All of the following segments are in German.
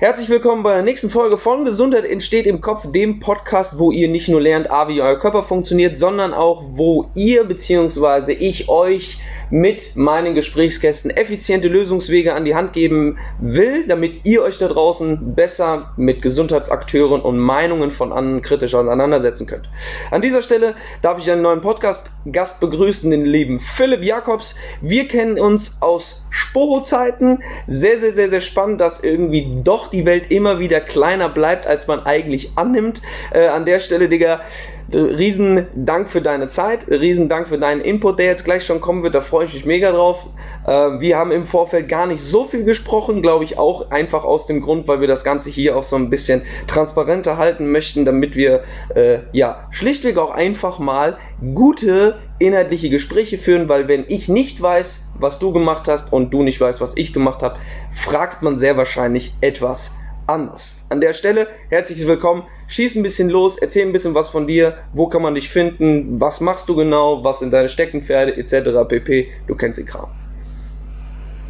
Herzlich willkommen bei der nächsten Folge von Gesundheit entsteht im Kopf, dem Podcast, wo ihr nicht nur lernt, wie euer Körper funktioniert, sondern auch, wo ihr bzw. ich euch mit meinen Gesprächsgästen effiziente Lösungswege an die Hand geben will, damit ihr euch da draußen besser mit Gesundheitsakteuren und Meinungen von anderen kritisch auseinandersetzen könnt. An dieser Stelle darf ich einen neuen Podcast-Gast begrüßen, den lieben Philipp Jakobs. Wir kennen uns aus Sporo-Zeiten. Sehr, sehr, sehr, sehr spannend, dass irgendwie doch die Welt immer wieder kleiner bleibt, als man eigentlich annimmt. Äh, an der Stelle, Digga, riesen Dank für deine Zeit, riesen Dank für deinen Input, der jetzt gleich schon kommen wird. Da freue ich mich mega drauf. Äh, wir haben im Vorfeld gar nicht so viel gesprochen, glaube ich auch einfach aus dem Grund, weil wir das Ganze hier auch so ein bisschen transparenter halten möchten, damit wir äh, ja schlichtweg auch einfach mal gute inhaltliche Gespräche führen, weil wenn ich nicht weiß, was du gemacht hast und du nicht weißt, was ich gemacht habe, fragt man sehr wahrscheinlich etwas anders. An der Stelle herzlich willkommen. Schieß ein bisschen los, erzähl ein bisschen was von dir. Wo kann man dich finden? Was machst du genau? Was sind deine Steckenpferde etc. pp. Du kennst den Kram.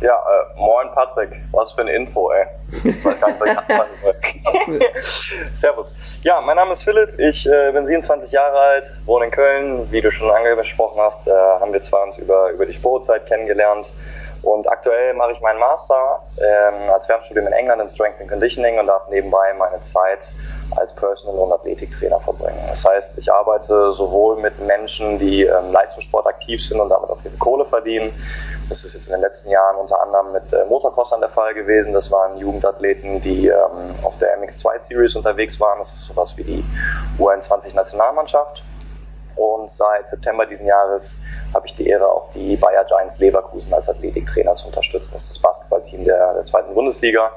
Ja, äh, moin Patrick, was für ein Intro, ey. Ich weiß gar nicht, was ich anfangen soll. Servus. Ja, mein Name ist Philipp, ich äh, bin 27 Jahre alt, wohne in Köln. Wie du schon angesprochen hast, äh, haben wir zwar uns über, über die Sportzeit kennengelernt. Und aktuell mache ich meinen Master ähm, als Fernstudium in England in Strength and Conditioning und darf nebenbei meine Zeit als Personal- und Athletiktrainer verbringen. Das heißt, ich arbeite sowohl mit Menschen, die ähm, Leistungssport aktiv sind und damit auch ihre Kohle verdienen. Das ist jetzt in den letzten Jahren unter anderem mit äh, Motocrossern der Fall gewesen. Das waren Jugendathleten, die ähm, auf der MX2 Series unterwegs waren. Das ist sowas wie die U21 Nationalmannschaft. Und seit September diesen Jahres habe ich die Ehre, auch die Bayer Giants Leverkusen als Athletiktrainer zu unterstützen. Das ist das Basketballteam der, der zweiten Bundesliga.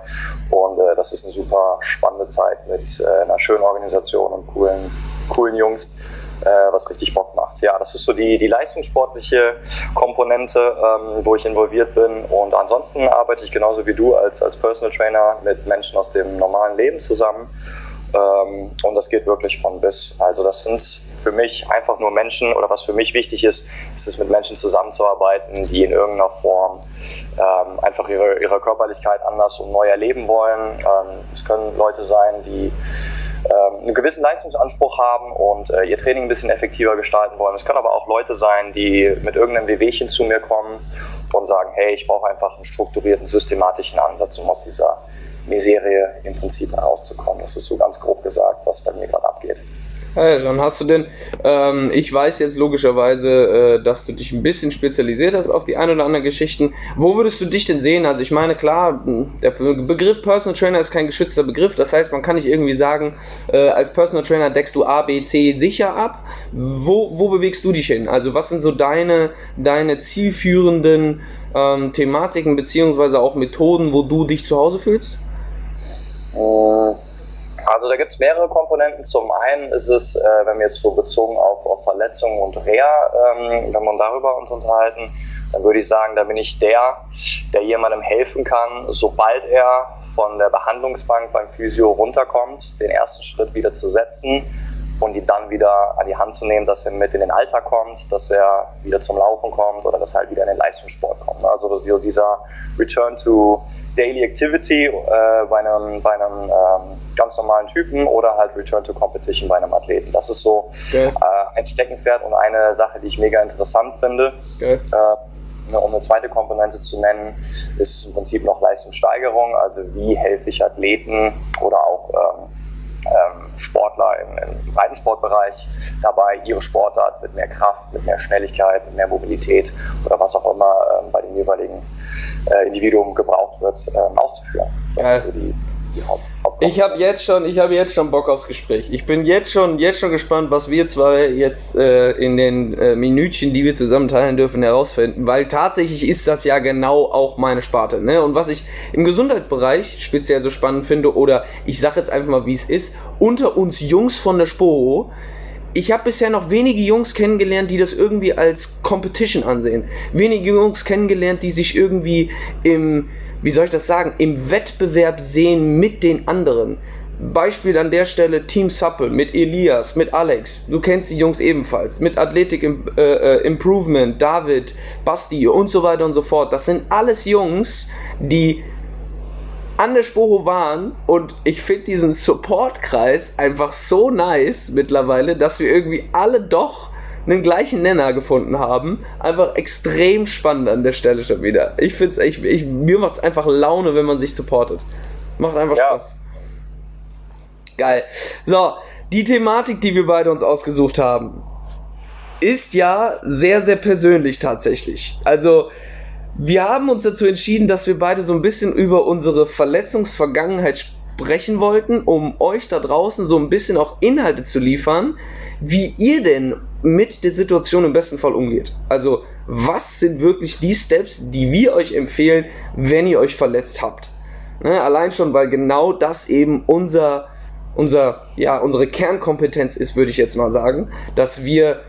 Und äh, das ist eine super spannende Zeit mit äh, einer schönen Organisation und coolen, coolen Jungs, äh, was richtig Bock macht. Ja, das ist so die, die leistungssportliche Komponente, ähm, wo ich involviert bin. Und ansonsten arbeite ich genauso wie du als, als Personal Trainer mit Menschen aus dem normalen Leben zusammen. Ähm, und das geht wirklich von bis. Also das sind für mich einfach nur Menschen oder was für mich wichtig ist, ist es mit Menschen zusammenzuarbeiten, die in irgendeiner Form ähm, einfach ihre, ihre Körperlichkeit anders und neu erleben wollen. Ähm, es können Leute sein, die ähm, einen gewissen Leistungsanspruch haben und äh, ihr Training ein bisschen effektiver gestalten wollen. Es können aber auch Leute sein, die mit irgendeinem Wehwehchen zu mir kommen und sagen, hey, ich brauche einfach einen strukturierten, systematischen Ansatz, um aus dieser Miserie im Prinzip herauszukommen. Das ist so ganz grob gesagt, was bei mir gerade abgeht. Hey, dann hast du denn, ähm, ich weiß jetzt logischerweise, äh, dass du dich ein bisschen spezialisiert hast auf die ein oder anderen Geschichten. Wo würdest du dich denn sehen? Also ich meine, klar, der Begriff Personal Trainer ist kein geschützter Begriff. Das heißt, man kann nicht irgendwie sagen, äh, als Personal Trainer deckst du A, B, C sicher ab. Wo, wo bewegst du dich hin? Also was sind so deine, deine zielführenden ähm, Thematiken beziehungsweise auch Methoden, wo du dich zu Hause fühlst? Äh, also da gibt es mehrere Komponenten. Zum einen ist es, äh, wenn wir jetzt so bezogen auf, auf Verletzungen und Reha, ähm, wenn wir darüber uns unterhalten, dann würde ich sagen, da bin ich der, der jemandem helfen kann, sobald er von der Behandlungsbank beim Physio runterkommt, den ersten Schritt wieder zu setzen und ihn dann wieder an die Hand zu nehmen, dass er mit in den Alltag kommt, dass er wieder zum Laufen kommt oder dass er halt wieder in den Leistungssport kommt. Also so dieser Return to Daily Activity äh, bei einem, bei einem ähm, ganz normalen Typen oder halt Return to Competition bei einem Athleten. Das ist so okay. äh, ein Steckenpferd und eine Sache, die ich mega interessant finde. Okay. Äh, um eine zweite Komponente zu nennen, ist es im Prinzip noch Leistungssteigerung, also wie helfe ich Athleten oder auch ähm, Sportler im, im Breitensportbereich dabei, ihre Sportart mit mehr Kraft, mit mehr Schnelligkeit, mit mehr Mobilität oder was auch immer ähm, bei dem jeweiligen äh, Individuum gebraucht wird, ähm, auszuführen. Das ja. sind so die, die Haupt ich habe jetzt schon, ich habe jetzt schon Bock aufs Gespräch. Ich bin jetzt schon, jetzt schon gespannt, was wir zwei jetzt äh, in den äh, Minütchen, die wir zusammen teilen dürfen, herausfinden. Weil tatsächlich ist das ja genau auch meine Sparte. Ne? Und was ich im Gesundheitsbereich speziell so spannend finde, oder ich sage jetzt einfach mal, wie es ist, unter uns Jungs von der Sporo ich habe bisher noch wenige Jungs kennengelernt, die das irgendwie als Competition ansehen. Wenige Jungs kennengelernt, die sich irgendwie im, wie soll ich das sagen, im Wettbewerb sehen mit den anderen. Beispiel an der Stelle Team Supple mit Elias, mit Alex. Du kennst die Jungs ebenfalls. Mit Athletic äh, äh, Improvement, David, Basti und so weiter und so fort. Das sind alles Jungs, die an der Sporo waren und ich finde diesen Support-Kreis einfach so nice mittlerweile, dass wir irgendwie alle doch einen gleichen Nenner gefunden haben. Einfach extrem spannend an der Stelle schon wieder. Ich finde es, ich, ich, mir macht es einfach Laune, wenn man sich supportet. Macht einfach ja. Spaß. Geil. So, die Thematik, die wir beide uns ausgesucht haben, ist ja sehr, sehr persönlich tatsächlich. Also, wir haben uns dazu entschieden, dass wir beide so ein bisschen über unsere Verletzungsvergangenheit sprechen wollten, um euch da draußen so ein bisschen auch Inhalte zu liefern, wie ihr denn mit der Situation im besten Fall umgeht. Also, was sind wirklich die Steps, die wir euch empfehlen, wenn ihr euch verletzt habt? Ne, allein schon, weil genau das eben unser, unser, ja, unsere Kernkompetenz ist, würde ich jetzt mal sagen, dass wir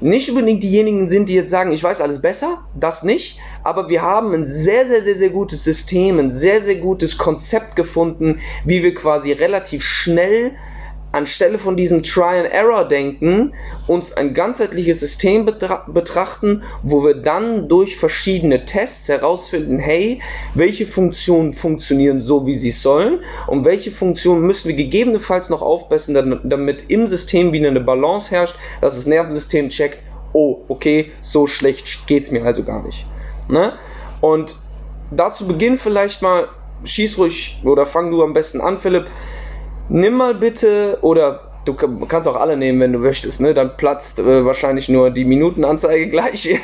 nicht unbedingt diejenigen sind, die jetzt sagen, ich weiß alles besser, das nicht, aber wir haben ein sehr, sehr, sehr, sehr gutes System, ein sehr, sehr gutes Konzept gefunden, wie wir quasi relativ schnell anstelle von diesem Try-and-Error-Denken uns ein ganzheitliches System betra betrachten, wo wir dann durch verschiedene Tests herausfinden, hey, welche Funktionen funktionieren so, wie sie sollen und welche Funktionen müssen wir gegebenenfalls noch aufbessern, damit im System wieder eine Balance herrscht, dass das Nervensystem checkt, oh, okay, so schlecht geht es mir also gar nicht. Ne? Und dazu Beginn vielleicht mal, schieß ruhig oder fang du am besten an, Philipp, nimm mal bitte, oder du kannst auch alle nehmen, wenn du möchtest, ne? Dann platzt äh, wahrscheinlich nur die Minutenanzeige gleich.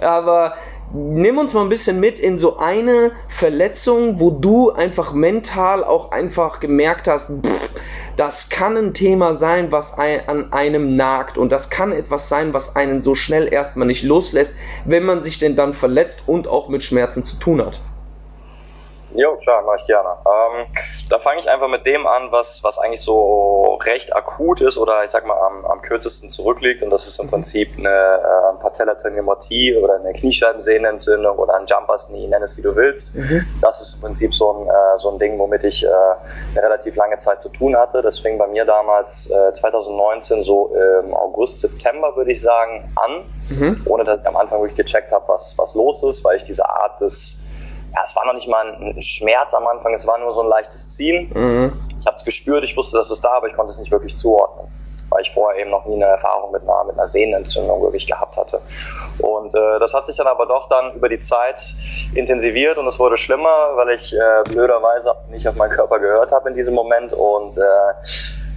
Aber nimm uns mal ein bisschen mit in so eine Verletzung, wo du einfach mental auch einfach gemerkt hast, pff, das kann ein Thema sein, was ein, an einem nagt und das kann etwas sein, was einen so schnell erstmal nicht loslässt, wenn man sich denn dann verletzt und auch mit Schmerzen zu tun hat. Jo, klar, mache ich gerne. Ähm, da fange ich einfach mit dem an, was, was eigentlich so recht akut ist oder ich sag mal am, am kürzesten zurückliegt und das ist im Prinzip eine äh, Patellateniopathie oder eine Kniescheibensehnenentzündung oder ein Jumpers Knee, nenn es wie du willst. Mhm. Das ist im Prinzip so ein, äh, so ein Ding, womit ich äh, eine relativ lange Zeit zu tun hatte. Das fing bei mir damals äh, 2019 so im August, September würde ich sagen an, mhm. ohne dass ich am Anfang wirklich gecheckt habe, was, was los ist, weil ich diese Art des ja, es war noch nicht mal ein Schmerz am Anfang, es war nur so ein leichtes Ziehen. Mhm. Ich habe es gespürt, ich wusste, dass es da, aber ich konnte es nicht wirklich zuordnen, weil ich vorher eben noch nie eine Erfahrung mit einer, mit einer Sehnenentzündung wirklich gehabt hatte. Und äh, das hat sich dann aber doch dann über die Zeit intensiviert und es wurde schlimmer, weil ich äh, blöderweise nicht auf meinen Körper gehört habe in diesem Moment und äh,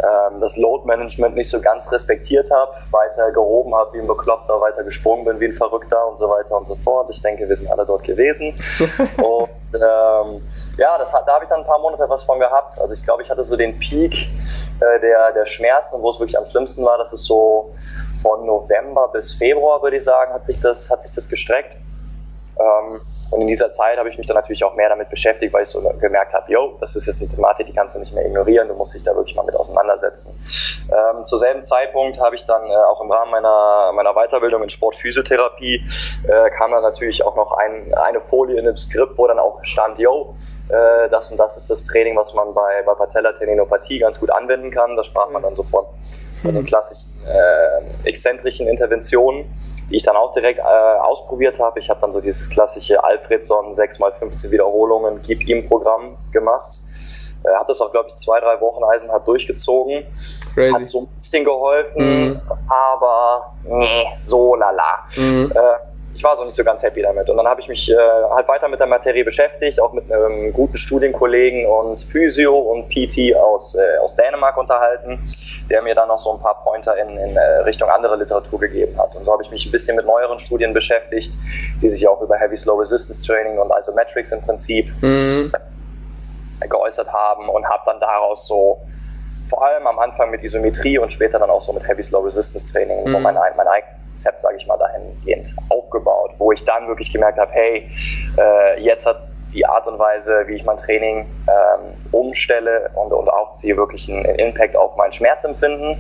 ähm, das Load Management nicht so ganz respektiert habe, weiter gehoben habe wie ein Bekloppter, weiter gesprungen bin wie ein Verrückter und so weiter und so fort. Ich denke, wir sind alle dort gewesen. und ähm, ja, das, da habe ich dann ein paar Monate was von gehabt. Also ich glaube, ich hatte so den Peak äh, der, der Schmerzen, wo es wirklich am schlimmsten war. Das ist so von November bis Februar, würde ich sagen, hat sich das, hat sich das gestreckt. Ähm, und in dieser Zeit habe ich mich dann natürlich auch mehr damit beschäftigt, weil ich so gemerkt habe, yo, das ist jetzt eine Thematik, die kannst du nicht mehr ignorieren, du musst dich da wirklich mal mit auseinandersetzen. Ähm, zur selben Zeitpunkt habe ich dann äh, auch im Rahmen meiner, meiner Weiterbildung in Sportphysiotherapie äh, kam dann natürlich auch noch ein, eine Folie in dem Skript, wo dann auch stand, yo, äh, das und das ist das Training, was man bei, bei Patellateninopathie ganz gut anwenden kann. Da sprach man dann sofort von den klassischen äh, exzentrischen Interventionen, die ich dann auch direkt äh, ausprobiert habe. Ich habe dann so dieses klassische Alfredson 6x15 Wiederholungen Gib ihm Programm gemacht. Äh, hat das auch, glaube ich, zwei, drei Wochen Eisenhart durchgezogen. Crazy. Hat so ein bisschen geholfen, mm. aber nee, so lala. Mm. Äh, ich war so nicht so ganz happy damit. Und dann habe ich mich äh, halt weiter mit der Materie beschäftigt, auch mit einem guten Studienkollegen und Physio und PT aus, äh, aus Dänemark unterhalten, der mir dann noch so ein paar Pointer in, in äh, Richtung andere Literatur gegeben hat. Und so habe ich mich ein bisschen mit neueren Studien beschäftigt, die sich auch über Heavy Slow Resistance Training und Isometrics im Prinzip mhm. geäußert haben und habe dann daraus so vor allem am Anfang mit Isometrie und später dann auch so mit Heavy Slow Resistance Training mhm. so mein, mein eigenes Konzept, sage ich mal, dahingehend aufgebaut, wo ich dann wirklich gemerkt habe, hey, äh, jetzt hat die Art und Weise, wie ich mein Training ähm, umstelle und, und aufziehe, wirklich einen, Impact auf mein Schmerzempfinden.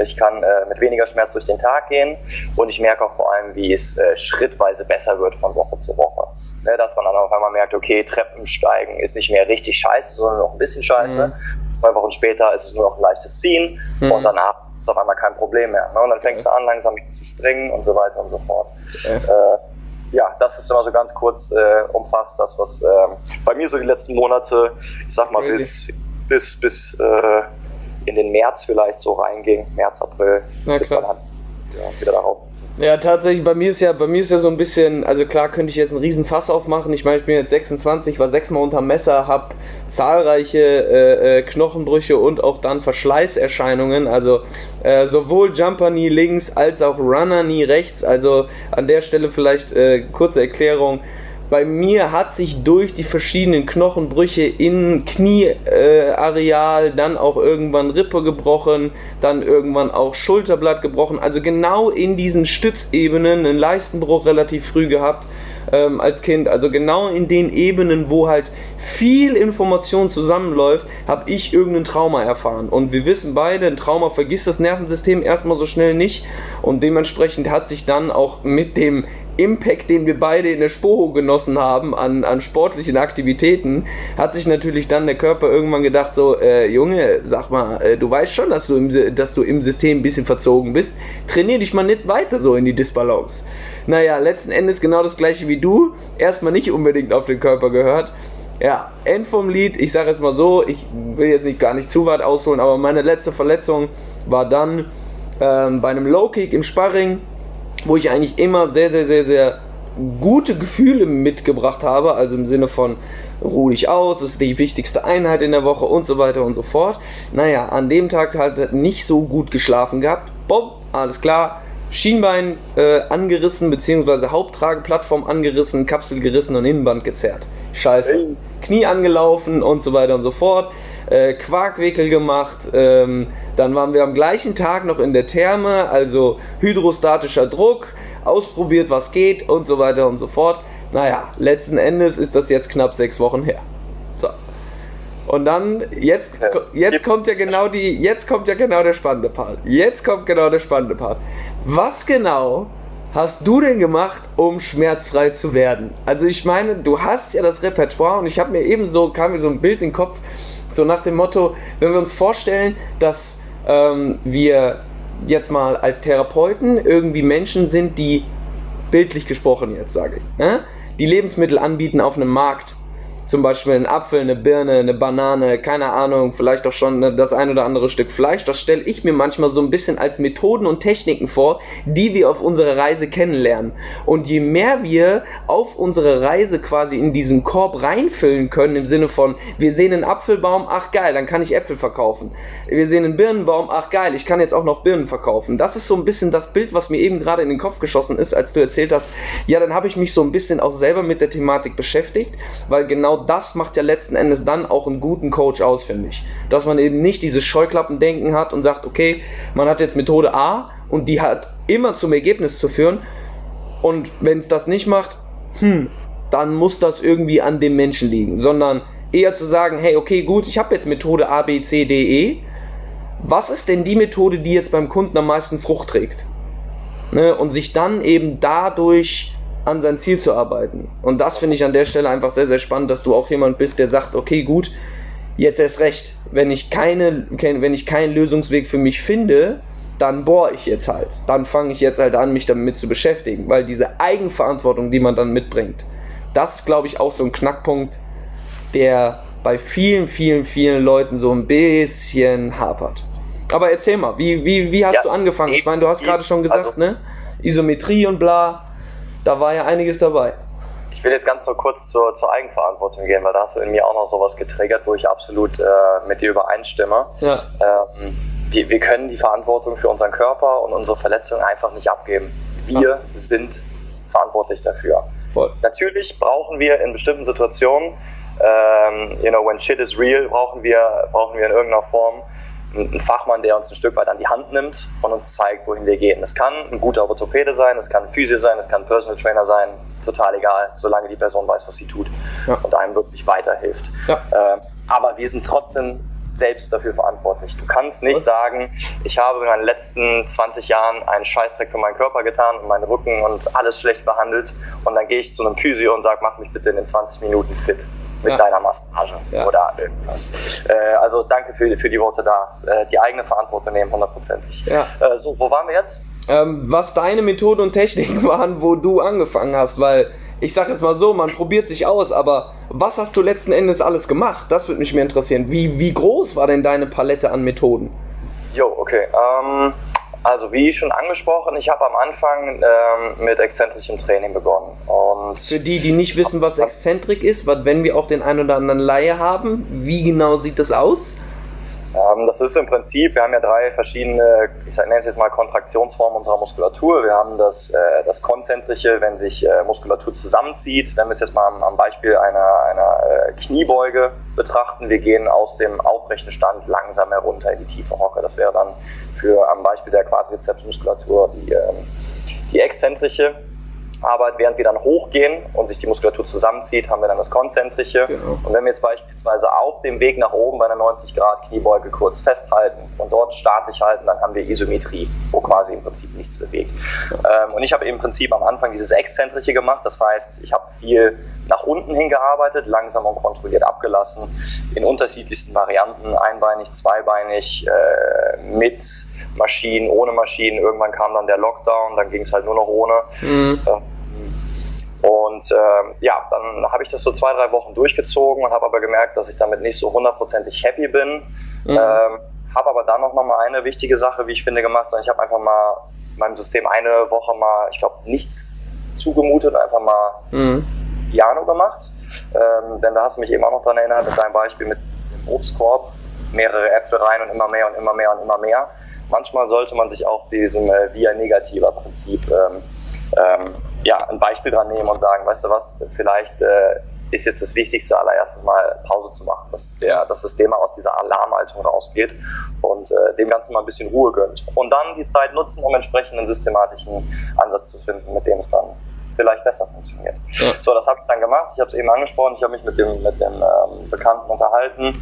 Ich kann äh, mit weniger Schmerz durch den Tag gehen und ich merke auch vor allem, wie es äh, schrittweise besser wird von Woche zu Woche. Ne, dass man dann auf einmal merkt, okay, Treppensteigen ist nicht mehr richtig scheiße, sondern noch ein bisschen scheiße. Mhm. Zwei Wochen später ist es nur noch ein leichtes Ziehen mhm. und danach ist es auf einmal kein Problem mehr. Ne? Und dann fängst okay. du an, langsam zu springen und so weiter und so fort. Äh, das ist immer so ganz kurz äh, umfasst, das, was äh, bei mir so die letzten Monate, ich sag mal, bis, bis, bis äh, in den März vielleicht so reinging, März, April, Na, bis dann halt, ja, wieder darauf. Ja, tatsächlich, bei mir ist ja, bei mir ist ja so ein bisschen, also klar könnte ich jetzt einen riesen Fass aufmachen. Ich meine, ich bin jetzt 26, war sechsmal unterm Messer, habe zahlreiche äh, äh, Knochenbrüche und auch dann Verschleißerscheinungen. Also äh, sowohl Jumper Knee links als auch Runner Knee rechts. Also an der Stelle vielleicht äh, kurze Erklärung bei mir hat sich durch die verschiedenen Knochenbrüche in Knieareal, äh, dann auch irgendwann Rippe gebrochen, dann irgendwann auch Schulterblatt gebrochen. Also genau in diesen Stützebenen einen Leistenbruch relativ früh gehabt ähm, als Kind. Also genau in den Ebenen, wo halt viel Information zusammenläuft, habe ich irgendein Trauma erfahren. Und wir wissen beide, ein Trauma vergisst das Nervensystem erstmal so schnell nicht. Und dementsprechend hat sich dann auch mit dem Impact, den wir beide in der Sporo genossen haben an, an sportlichen Aktivitäten, hat sich natürlich dann der Körper irgendwann gedacht, so, äh, Junge, sag mal, äh, du weißt schon, dass du, im, dass du im System ein bisschen verzogen bist, trainier dich mal nicht weiter so in die Disbalance. Naja, letzten Endes genau das gleiche wie du, erstmal nicht unbedingt auf den Körper gehört. Ja, End vom Lied, ich sage jetzt mal so, ich will jetzt nicht gar nicht zu weit ausholen, aber meine letzte Verletzung war dann ähm, bei einem Low Kick im Sparring wo ich eigentlich immer sehr, sehr, sehr, sehr gute Gefühle mitgebracht habe, also im Sinne von ruh dich aus, das ist die wichtigste Einheit in der Woche und so weiter und so fort. Naja, an dem Tag halt nicht so gut geschlafen gehabt. Bob, alles klar, Schienbein äh, angerissen, beziehungsweise Haupttrageplattform angerissen, Kapsel gerissen und Innenband gezerrt. Scheiße. Knie angelaufen und so weiter und so fort. Äh, Quarkwickel gemacht. Ähm, dann waren wir am gleichen Tag noch in der Therme, also hydrostatischer Druck, ausprobiert, was geht und so weiter und so fort. Naja, letzten Endes ist das jetzt knapp sechs Wochen her. So. Und dann, jetzt, jetzt kommt ja genau die, jetzt kommt ja genau der spannende Part. Jetzt kommt genau der spannende Part. Was genau hast du denn gemacht, um schmerzfrei zu werden? Also ich meine, du hast ja das Repertoire und ich habe mir eben so, kam mir so ein Bild in den Kopf, so nach dem Motto, wenn wir uns vorstellen, dass ähm, wir jetzt mal als Therapeuten irgendwie Menschen sind, die bildlich gesprochen jetzt sage ich, äh, die Lebensmittel anbieten auf einem Markt zum Beispiel einen Apfel, eine Birne, eine Banane, keine Ahnung, vielleicht auch schon das ein oder andere Stück Fleisch. Das stelle ich mir manchmal so ein bisschen als Methoden und Techniken vor, die wir auf unserer Reise kennenlernen. Und je mehr wir auf unsere Reise quasi in diesen Korb reinfüllen können, im Sinne von, wir sehen einen Apfelbaum, ach geil, dann kann ich Äpfel verkaufen. Wir sehen einen Birnenbaum, ach geil, ich kann jetzt auch noch Birnen verkaufen. Das ist so ein bisschen das Bild, was mir eben gerade in den Kopf geschossen ist, als du erzählt hast, ja, dann habe ich mich so ein bisschen auch selber mit der Thematik beschäftigt, weil genau das macht ja letzten Endes dann auch einen guten Coach aus, finde ich. Dass man eben nicht dieses Scheuklappendenken hat und sagt, okay, man hat jetzt Methode A und die hat immer zum Ergebnis zu führen. Und wenn es das nicht macht, hm, dann muss das irgendwie an dem Menschen liegen. Sondern eher zu sagen, hey, okay, gut, ich habe jetzt Methode A, B, C, D, E. Was ist denn die Methode, die jetzt beim Kunden am meisten Frucht trägt? Ne? Und sich dann eben dadurch an sein Ziel zu arbeiten. Und das finde ich an der Stelle einfach sehr, sehr spannend, dass du auch jemand bist, der sagt, okay, gut, jetzt erst recht. Wenn ich keine, wenn ich keinen Lösungsweg für mich finde, dann bohre ich jetzt halt. Dann fange ich jetzt halt an, mich damit zu beschäftigen, weil diese Eigenverantwortung, die man dann mitbringt, das ist, glaube ich, auch so ein Knackpunkt, der bei vielen, vielen, vielen Leuten so ein bisschen hapert. Aber erzähl mal, wie, wie, wie hast ja, du angefangen? Ich meine, du hast gerade schon gesagt, also, ne? Isometrie und bla da war ja einiges dabei. Ich will jetzt ganz nur kurz zur, zur Eigenverantwortung gehen, weil da hast du in mir auch noch sowas getriggert, wo ich absolut äh, mit dir übereinstimme. Ja. Ähm, wir, wir können die Verantwortung für unseren Körper und unsere Verletzungen einfach nicht abgeben. Wir ja. sind verantwortlich dafür. Voll. Natürlich brauchen wir in bestimmten Situationen, ähm, you know, when shit is real, brauchen wir, brauchen wir in irgendeiner Form ein Fachmann, der uns ein Stück weit an die Hand nimmt und uns zeigt, wohin wir gehen. Es kann ein guter Orthopäde sein, es kann ein Physio sein, es kann ein Personal Trainer sein, total egal, solange die Person weiß, was sie tut ja. und einem wirklich weiterhilft. Ja. Ähm, aber wir sind trotzdem selbst dafür verantwortlich. Du kannst nicht was? sagen, ich habe in meinen letzten 20 Jahren einen Scheißdreck für meinen Körper getan und meinen Rücken und alles schlecht behandelt und dann gehe ich zu einem Physio und sage, mach mich bitte in den 20 Minuten fit. Mit ja. deiner Massage ja. oder irgendwas. Äh, also danke für, für die Worte da. Äh, die eigene Verantwortung nehmen, hundertprozentig. Ja. Äh, so, wo waren wir jetzt? Ähm, was deine Methoden und Techniken waren, wo du angefangen hast, weil ich sag jetzt mal so, man probiert sich aus, aber was hast du letzten Endes alles gemacht? Das würde mich mehr interessieren. Wie, wie groß war denn deine Palette an Methoden? Jo, okay. Ähm, also wie schon angesprochen, ich habe am Anfang ähm, mit exzentrischem Training begonnen. Und Für die, die nicht wissen, was Exzentrik ist, wenn wir auch den einen oder anderen Laie haben, wie genau sieht das aus? Ähm, das ist im Prinzip, wir haben ja drei verschiedene, ich nenne es jetzt mal Kontraktionsformen unserer Muskulatur. Wir haben das, äh, das konzentrische, wenn sich äh, Muskulatur zusammenzieht. Wenn wir es jetzt mal am, am Beispiel einer, einer äh, Kniebeuge betrachten, wir gehen aus dem aufrechten Stand langsam herunter in die tiefe Hocke. Das wäre dann für am Beispiel der Quadrizepsmuskulatur die, ähm, die exzentrische. Arbeit, während wir dann hochgehen und sich die Muskulatur zusammenzieht, haben wir dann das konzentrische. Genau. Und wenn wir jetzt beispielsweise auf dem Weg nach oben bei einer 90 Grad Kniebeuge kurz festhalten und dort statisch halten, dann haben wir Isometrie, wo quasi im Prinzip nichts bewegt. Ähm, und ich habe im Prinzip am Anfang dieses exzentrische gemacht, das heißt, ich habe viel nach unten hingearbeitet, langsam und kontrolliert abgelassen, in unterschiedlichsten Varianten, einbeinig, zweibeinig, äh, mit Maschinen, ohne Maschinen. Irgendwann kam dann der Lockdown, dann ging es halt nur noch ohne. Mhm. Und äh, ja, dann habe ich das so zwei, drei Wochen durchgezogen und habe aber gemerkt, dass ich damit nicht so hundertprozentig happy bin. Mhm. Ähm, habe aber dann noch mal eine wichtige Sache, wie ich finde, gemacht. Ich habe einfach mal meinem System eine Woche mal, ich glaube, nichts zugemutet, einfach mal mhm. Piano gemacht. Ähm, denn da hast du mich eben auch noch dran erinnert, mit deinem Beispiel mit dem Obstkorb, mehrere Äpfel rein und immer mehr und immer mehr und immer mehr manchmal sollte man sich auch diesem äh, via negativer Prinzip ähm, ähm, ja, ein Beispiel dran nehmen und sagen, weißt du was, vielleicht äh, ist jetzt das Wichtigste allererstes mal Pause zu machen, dass der, das System aus dieser Alarmhaltung rausgeht und äh, dem Ganzen mal ein bisschen Ruhe gönnt. Und dann die Zeit nutzen, um entsprechenden systematischen Ansatz zu finden, mit dem es dann vielleicht besser funktioniert. Ja. So, das habe ich dann gemacht. Ich habe es eben angesprochen. Ich habe mich mit dem, mit dem ähm, Bekannten unterhalten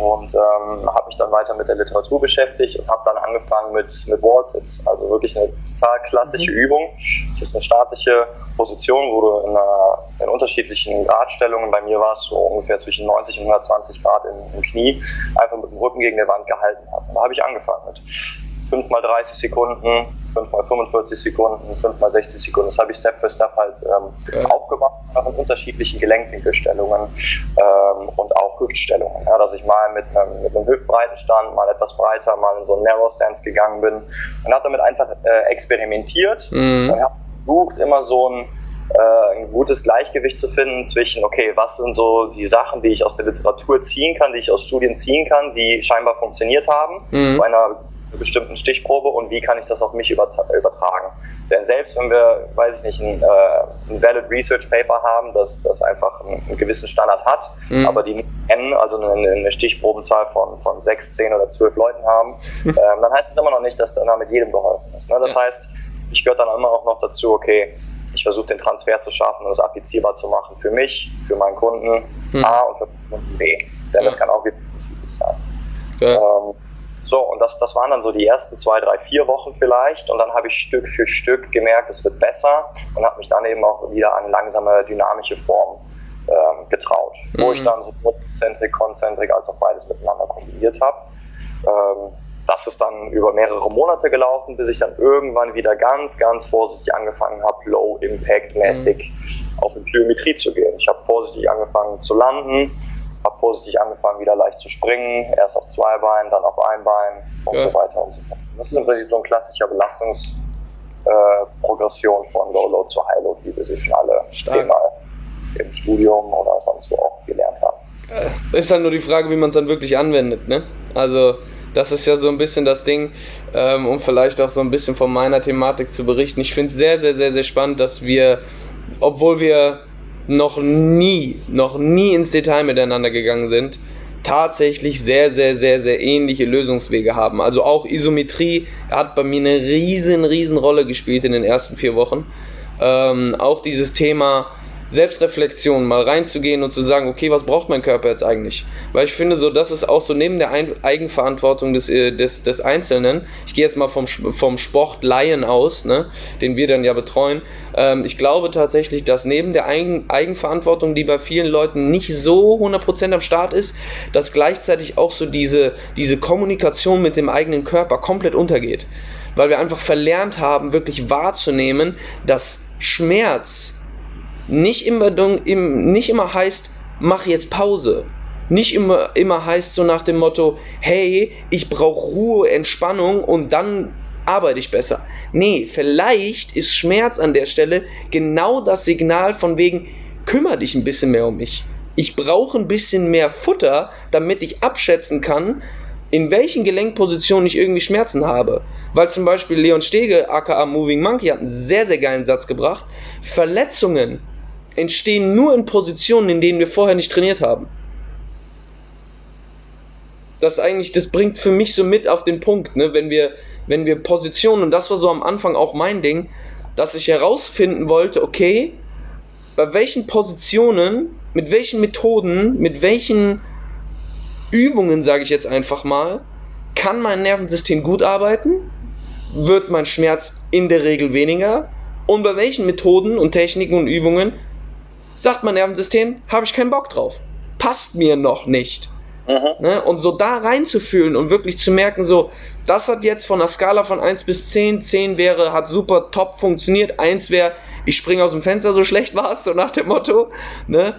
und ähm, habe mich dann weiter mit der Literatur beschäftigt und habe dann angefangen mit, mit Wallsits, also wirklich eine total klassische mhm. Übung. Das ist eine statische Position, wo du in, einer, in unterschiedlichen Gradstellungen, bei mir war es so ungefähr zwischen 90 und 120 Grad im, im Knie, einfach mit dem Rücken gegen die Wand gehalten hast. Da habe ich angefangen mit 5 mal 30 Sekunden, 5 mal 45 Sekunden, 5 mal 60 Sekunden. Das habe ich Step für Step halt ähm, ja. aufgebaut, auch in unterschiedlichen Gelenkwinkelstellungen ähm, und auch Hüftstellungen. Ja, dass ich mal mit einem, mit einem hüftbreiten Stand, mal etwas breiter, mal in so einen Narrow Stance gegangen bin und habe damit einfach äh, experimentiert mhm. und habe versucht, immer so ein äh, ein gutes Gleichgewicht zu finden zwischen, okay, was sind so die Sachen, die ich aus der Literatur ziehen kann, die ich aus Studien ziehen kann, die scheinbar funktioniert haben, mhm. bei einer bestimmten Stichprobe und wie kann ich das auf mich übertragen. Denn selbst wenn wir, weiß ich nicht, ein, äh, ein Valid Research Paper haben, das, das einfach einen, einen gewissen Standard hat, mhm. aber die N, also eine, eine, Stichprobenzahl von, von sechs, zehn oder zwölf Leuten haben, mhm. ähm, dann heißt es immer noch nicht, dass dann mit jedem geholfen ist. Ne? Das ja. heißt, ich gehöre dann immer auch noch dazu, okay, ich versuche den Transfer zu schaffen und es applizierbar zu machen für mich, für meinen Kunden mhm. A und für meinen Kunden B. Denn ja. das kann auch wieder sein. Okay. Ähm, so, und das, das waren dann so die ersten zwei, drei, vier Wochen vielleicht. Und dann habe ich Stück für Stück gemerkt, es wird besser und habe mich dann eben auch wieder an langsame, dynamische Form ähm, getraut. Mhm. Wo ich dann so Zentrik, Konzentrik als auch beides miteinander kombiniert habe. Ähm, das ist dann über mehrere Monate gelaufen, bis ich dann irgendwann wieder ganz, ganz vorsichtig angefangen habe, low-impact-mäßig mhm. auf die Plyometrie zu gehen. Ich habe vorsichtig angefangen zu landen, habe vorsichtig angefangen, wieder leicht zu springen, erst auf zwei Beinen, dann auf ein Bein und ja. so weiter und so fort. Das ist im Prinzip so ein klassischer Belastungsprogression äh, von Low Load zu High Load, wie wir sie schon alle zehnmal im Studium oder sonst wo auch gelernt haben. Äh, ist halt nur die Frage, wie man es dann wirklich anwendet, ne? Also das ist ja so ein bisschen das Ding, ähm, um vielleicht auch so ein bisschen von meiner Thematik zu berichten. Ich finde es sehr, sehr, sehr, sehr spannend, dass wir, obwohl wir noch nie, noch nie ins Detail miteinander gegangen sind, tatsächlich sehr, sehr, sehr, sehr ähnliche Lösungswege haben. Also auch Isometrie hat bei mir eine riesen, riesen Rolle gespielt in den ersten vier Wochen. Ähm, auch dieses Thema Selbstreflexion mal reinzugehen und zu sagen, okay, was braucht mein Körper jetzt eigentlich? Weil ich finde, so das ist auch so neben der Eigenverantwortung des, äh, des, des Einzelnen. Ich gehe jetzt mal vom, vom Sport Laien aus, ne, den wir dann ja betreuen. Ähm, ich glaube tatsächlich, dass neben der Eigen, Eigenverantwortung, die bei vielen Leuten nicht so 100% am Start ist, dass gleichzeitig auch so diese, diese Kommunikation mit dem eigenen Körper komplett untergeht. Weil wir einfach verlernt haben, wirklich wahrzunehmen, dass Schmerz nicht immer, nicht immer heißt, mach jetzt Pause. Nicht immer, immer heißt so nach dem Motto, hey, ich brauche Ruhe, Entspannung und dann arbeite ich besser. Nee, vielleicht ist Schmerz an der Stelle genau das Signal von wegen, kümmere dich ein bisschen mehr um mich. Ich brauche ein bisschen mehr Futter, damit ich abschätzen kann, in welchen Gelenkpositionen ich irgendwie Schmerzen habe. Weil zum Beispiel Leon Stege, aka Moving Monkey, hat einen sehr, sehr geilen Satz gebracht. Verletzungen entstehen nur in Positionen, in denen wir vorher nicht trainiert haben. Das eigentlich, das bringt für mich so mit auf den Punkt, ne? wenn wir, wenn wir Positionen, und das war so am Anfang auch mein Ding, dass ich herausfinden wollte, okay, bei welchen Positionen, mit welchen Methoden, mit welchen Übungen, sage ich jetzt einfach mal, kann mein Nervensystem gut arbeiten, wird mein Schmerz in der Regel weniger und bei welchen Methoden und Techniken und Übungen sagt mein Nervensystem, habe ich keinen Bock drauf. Passt mir noch nicht. Mhm. Ne? Und so da reinzufühlen und wirklich zu merken, so, das hat jetzt von einer Skala von 1 bis 10, 10 wäre, hat super top funktioniert, 1 wäre, ich springe aus dem Fenster, so schlecht war es, so nach dem Motto. Ne?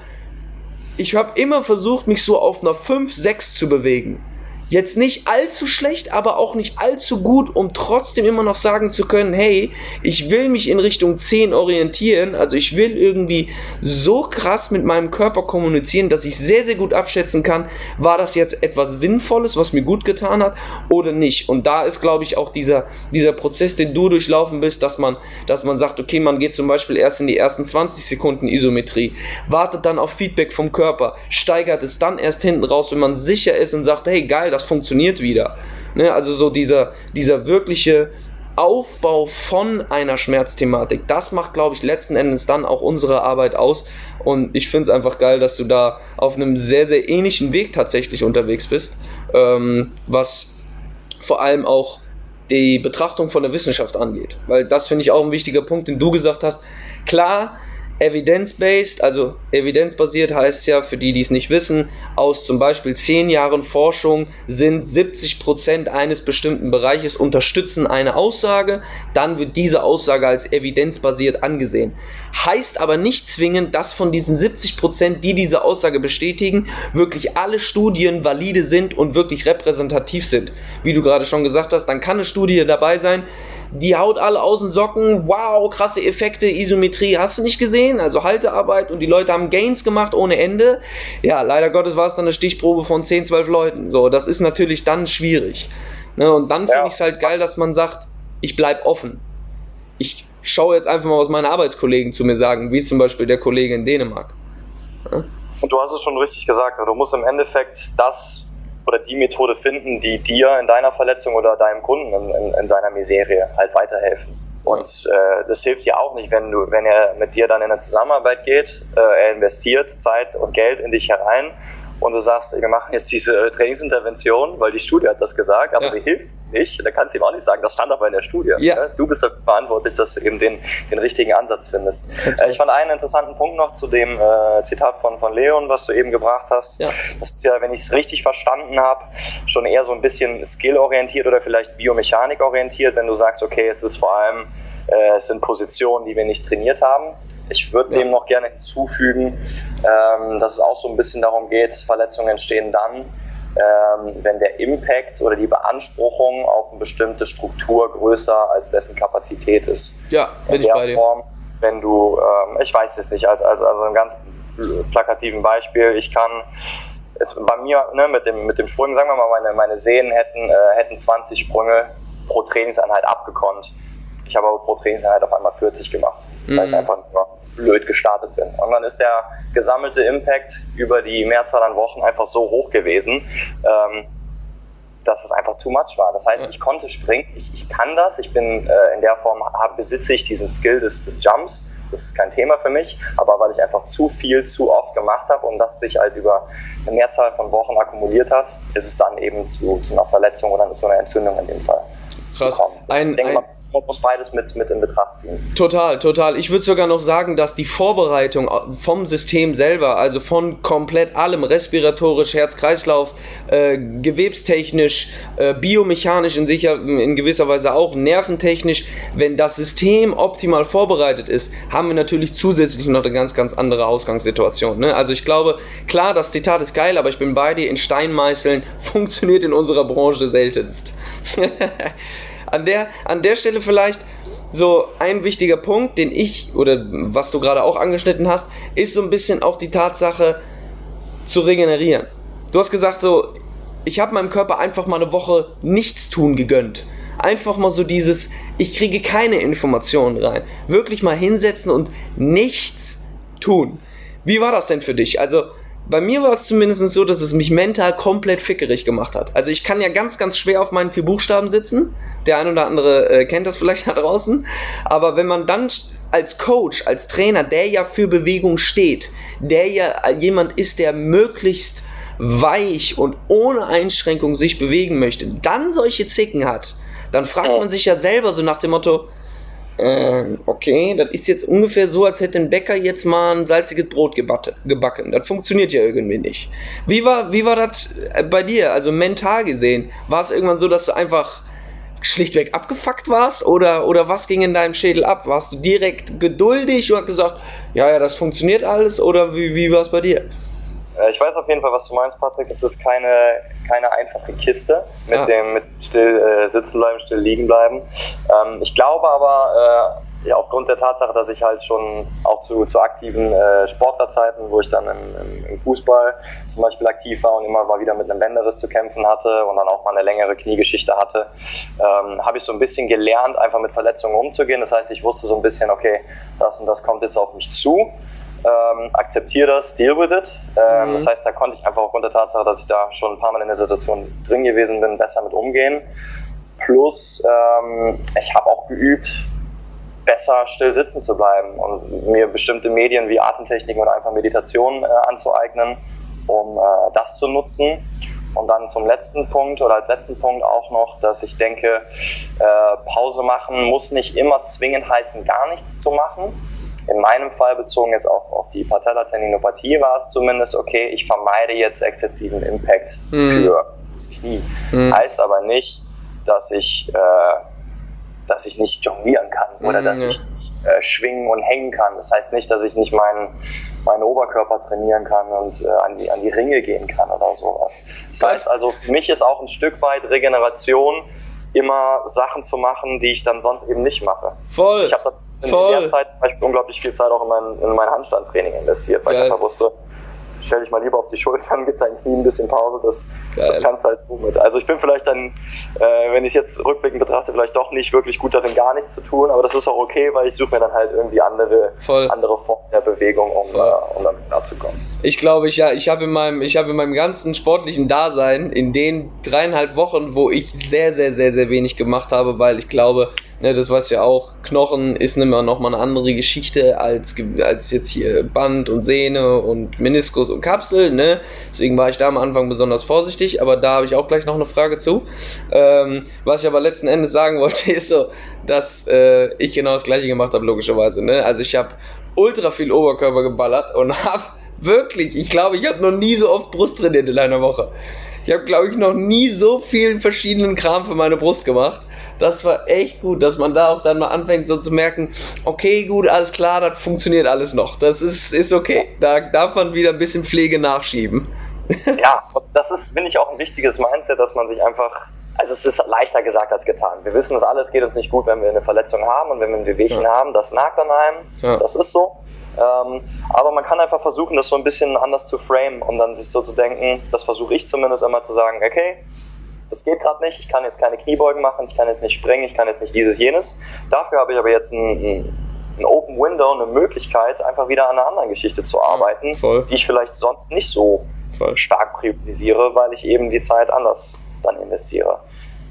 Ich habe immer versucht, mich so auf einer 5, 6 zu bewegen. Jetzt nicht allzu schlecht, aber auch nicht allzu gut, um trotzdem immer noch sagen zu können, hey, ich will mich in Richtung 10 orientieren, also ich will irgendwie so krass mit meinem Körper kommunizieren, dass ich sehr, sehr gut abschätzen kann, war das jetzt etwas Sinnvolles, was mir gut getan hat oder nicht. Und da ist, glaube ich, auch dieser, dieser Prozess, den du durchlaufen bist, dass man, dass man sagt, okay, man geht zum Beispiel erst in die ersten 20 Sekunden Isometrie, wartet dann auf Feedback vom Körper, steigert es dann erst hinten raus, wenn man sicher ist und sagt, hey, geil, das das funktioniert wieder. Ne? Also so dieser, dieser wirkliche Aufbau von einer Schmerzthematik, das macht, glaube ich, letzten Endes dann auch unsere Arbeit aus. Und ich finde es einfach geil, dass du da auf einem sehr, sehr ähnlichen Weg tatsächlich unterwegs bist, ähm, was vor allem auch die Betrachtung von der Wissenschaft angeht. Weil das finde ich auch ein wichtiger Punkt, den du gesagt hast. Klar, Evidence-based, also evidenzbasiert heißt ja, für die, die es nicht wissen, aus zum Beispiel 10 Jahren Forschung sind 70% eines bestimmten Bereiches unterstützen eine Aussage, dann wird diese Aussage als evidenzbasiert angesehen. Heißt aber nicht zwingend, dass von diesen 70%, die diese Aussage bestätigen, wirklich alle Studien valide sind und wirklich repräsentativ sind. Wie du gerade schon gesagt hast, dann kann eine Studie dabei sein, die haut alle aus den Socken, wow, krasse Effekte, Isometrie, hast du nicht gesehen? Also Haltearbeit und die Leute haben Gains gemacht ohne Ende. Ja, leider Gottes war es dann eine Stichprobe von 10, 12 Leuten. So, das ist natürlich dann schwierig. Ne, und dann ja. finde ich es halt geil, dass man sagt, ich bleib offen. Ich schaue jetzt einfach mal, was meine Arbeitskollegen zu mir sagen, wie zum Beispiel der Kollege in Dänemark. Ja? Und du hast es schon richtig gesagt, du musst im Endeffekt das oder die Methode finden, die dir in deiner Verletzung oder deinem Kunden in, in, in seiner Miserie halt weiterhelfen. Und äh, das hilft dir auch nicht, wenn du, wenn er mit dir dann in eine Zusammenarbeit geht, äh, er investiert Zeit und Geld in dich herein und du sagst, wir machen jetzt diese Trainingsintervention, weil die Studie hat das gesagt, aber ja. sie hilft nicht, dann kannst du ihm auch nicht sagen, das stand aber in der Studie. Ja. Du bist dafür verantwortlich, dass du eben den, den richtigen Ansatz findest. Äh, ich fand einen interessanten Punkt noch zu dem äh, Zitat von, von Leon, was du eben gebracht hast. Ja. Das ist ja, wenn ich es richtig verstanden habe, schon eher so ein bisschen skill-orientiert oder vielleicht Biomechanik-orientiert, wenn du sagst, okay, es ist vor allem, äh, es sind Positionen, die wir nicht trainiert haben. Ich würde ja. dem noch gerne hinzufügen, ähm, dass es auch so ein bisschen darum geht, Verletzungen entstehen dann, ähm, wenn der Impact oder die Beanspruchung auf eine bestimmte Struktur größer als dessen Kapazität ist. Ja, bin In ich bei dir. Form, wenn du, ähm, ich weiß es nicht, also, also, also ein ganz plakativen Beispiel, ich kann es bei mir ne, mit dem mit dem Sprung, sagen wir mal, meine, meine Sehnen hätten, äh, hätten 20 Sprünge pro Trainingseinheit abgekonnt. Ich habe aber pro Trainingseinheit auf einmal 40 gemacht, mhm. weil ich mhm. einfach nur blöd gestartet bin. Und dann ist der gesammelte Impact über die Mehrzahl an Wochen einfach so hoch gewesen, ähm, dass es einfach too much war. Das heißt, ich konnte springen, ich, ich kann das, ich bin äh, in der Form, hab, besitze ich diesen Skill des, des Jumps das ist kein Thema für mich, aber weil ich einfach zu viel, zu oft gemacht habe und das sich halt über eine Mehrzahl von Wochen akkumuliert hat, ist es dann eben zu, zu einer Verletzung oder zu einer Entzündung in dem Fall. Krass. Ein, ich denke, ein, man muss beides mit, mit in Betracht ziehen. Total, total. Ich würde sogar noch sagen, dass die Vorbereitung vom System selber, also von komplett allem, respiratorisch, Herz-Kreislauf, äh, gewebstechnisch, äh, biomechanisch in, sicher, in gewisser Weise auch, nerventechnisch, wenn das System optimal vorbereitet ist, haben wir natürlich zusätzlich noch eine ganz, ganz andere Ausgangssituation. Ne? Also ich glaube, klar, das Zitat ist geil, aber ich bin bei dir, in Steinmeißeln funktioniert in unserer Branche seltenst. An der, an der Stelle vielleicht so ein wichtiger Punkt, den ich oder was du gerade auch angeschnitten hast, ist so ein bisschen auch die Tatsache zu regenerieren. Du hast gesagt so, ich habe meinem Körper einfach mal eine Woche nichts tun gegönnt. Einfach mal so dieses, ich kriege keine Informationen rein. Wirklich mal hinsetzen und nichts tun. Wie war das denn für dich? Also, bei mir war es zumindest so, dass es mich mental komplett fickerig gemacht hat. Also ich kann ja ganz, ganz schwer auf meinen vier Buchstaben sitzen. Der ein oder andere äh, kennt das vielleicht da draußen. Aber wenn man dann als Coach, als Trainer, der ja für Bewegung steht, der ja jemand ist, der möglichst weich und ohne Einschränkung sich bewegen möchte, dann solche Zicken hat, dann fragt man sich ja selber so nach dem Motto, äh, okay, das ist jetzt ungefähr so, als hätte ein Bäcker jetzt mal ein salziges Brot gebacken. Das funktioniert ja irgendwie nicht. Wie war, wie war das äh, bei dir, also mental gesehen? War es irgendwann so, dass du einfach schlichtweg abgefuckt warst oder, oder was ging in deinem Schädel ab? Warst du direkt geduldig und hast gesagt, ja, ja, das funktioniert alles oder wie, wie war es bei dir? Äh, ich weiß auf jeden Fall, was du meinst, Patrick. Das ist keine, keine einfache Kiste mit ja. dem mit still äh, sitzen bleiben, still liegen bleiben. Ähm, ich glaube aber, äh, ja, aufgrund der Tatsache, dass ich halt schon auch zu, zu aktiven äh, Sportlerzeiten, wo ich dann im, im, im, Fußball zum Beispiel aktiv war und immer mal wieder mit einem Bänderriss zu kämpfen hatte und dann auch mal eine längere Kniegeschichte hatte, ähm, habe ich so ein bisschen gelernt, einfach mit Verletzungen umzugehen. Das heißt, ich wusste so ein bisschen, okay, das und das kommt jetzt auf mich zu ähm, akzeptiere das, deal with it. Ähm, mhm. Das heißt, da konnte ich einfach aufgrund der Tatsache, dass ich da schon ein paar Mal in der Situation drin gewesen bin, besser mit umgehen. Plus, ähm, ich habe auch geübt, besser still sitzen zu bleiben und mir bestimmte Medien wie Atemtechniken oder einfach Meditation äh, anzueignen, um äh, das zu nutzen. Und dann zum letzten Punkt oder als letzten Punkt auch noch, dass ich denke, äh, Pause machen muss nicht immer zwingend heißen, gar nichts zu machen in meinem Fall bezogen jetzt auch auf die Patellatendinopathie war es zumindest, okay, ich vermeide jetzt exzessiven Impact mhm. für das Knie. Mhm. Heißt aber nicht, dass ich, äh, dass ich nicht jonglieren kann oder mhm, dass ich nicht äh, schwingen und hängen kann. Das heißt nicht, dass ich nicht meinen, meinen Oberkörper trainieren kann und äh, an, die, an die Ringe gehen kann oder sowas. Das heißt also, für mich ist auch ein Stück weit Regeneration immer Sachen zu machen, die ich dann sonst eben nicht mache. Voll. Ich habe in Voll. der Zeit zum Beispiel unglaublich viel Zeit auch in mein, in mein Handstandtraining investiert, weil Geil. ich einfach wusste, stell dich mal lieber auf die Schultern, gib dein Knie ein bisschen Pause, das, das kannst du halt so mit. Also ich bin vielleicht dann, äh, wenn ich es jetzt rückblickend betrachte, vielleicht doch nicht wirklich gut darin, gar nichts zu tun, aber das ist auch okay, weil ich suche mir dann halt irgendwie andere, andere Formen der Bewegung, um, äh, um damit klarzukommen. Ich glaube, ich, ja, ich habe in, meinem, hab in meinem ganzen sportlichen Dasein, in den dreieinhalb Wochen, wo ich sehr, sehr, sehr, sehr wenig gemacht habe, weil ich glaube, Ne, das weiß ja auch, Knochen ist immer noch mal eine andere Geschichte als, als jetzt hier Band und Sehne und Meniskus und Kapsel. Ne? Deswegen war ich da am Anfang besonders vorsichtig, aber da habe ich auch gleich noch eine Frage zu. Ähm, was ich aber letzten Endes sagen wollte, ist so, dass äh, ich genau das gleiche gemacht habe, logischerweise. Ne? Also ich habe ultra viel Oberkörper geballert und habe wirklich, ich glaube, ich habe noch nie so oft Brust trainiert in einer Woche. Ich habe, glaube ich, noch nie so vielen verschiedenen Kram für meine Brust gemacht das war echt gut, dass man da auch dann mal anfängt so zu merken, okay, gut, alles klar, das funktioniert alles noch. Das ist, ist okay. Da darf man wieder ein bisschen Pflege nachschieben. Ja, das ist, finde ich, auch ein wichtiges Mindset, dass man sich einfach also es ist leichter gesagt als getan. Wir wissen es alle, es geht uns nicht gut, wenn wir eine Verletzung haben und wenn wir ein Wehwehchen ja. haben, das nagt an einem, ja. das ist so. Ähm, aber man kann einfach versuchen, das so ein bisschen anders zu framen und dann sich so zu denken, das versuche ich zumindest immer zu sagen, okay, das geht gerade nicht, ich kann jetzt keine Kniebeugen machen, ich kann jetzt nicht springen, ich kann jetzt nicht dieses, jenes. Dafür habe ich aber jetzt ein, ein Open Window, eine Möglichkeit, einfach wieder an einer anderen Geschichte zu arbeiten, ja, die ich vielleicht sonst nicht so voll. stark priorisiere, weil ich eben die Zeit anders dann investiere.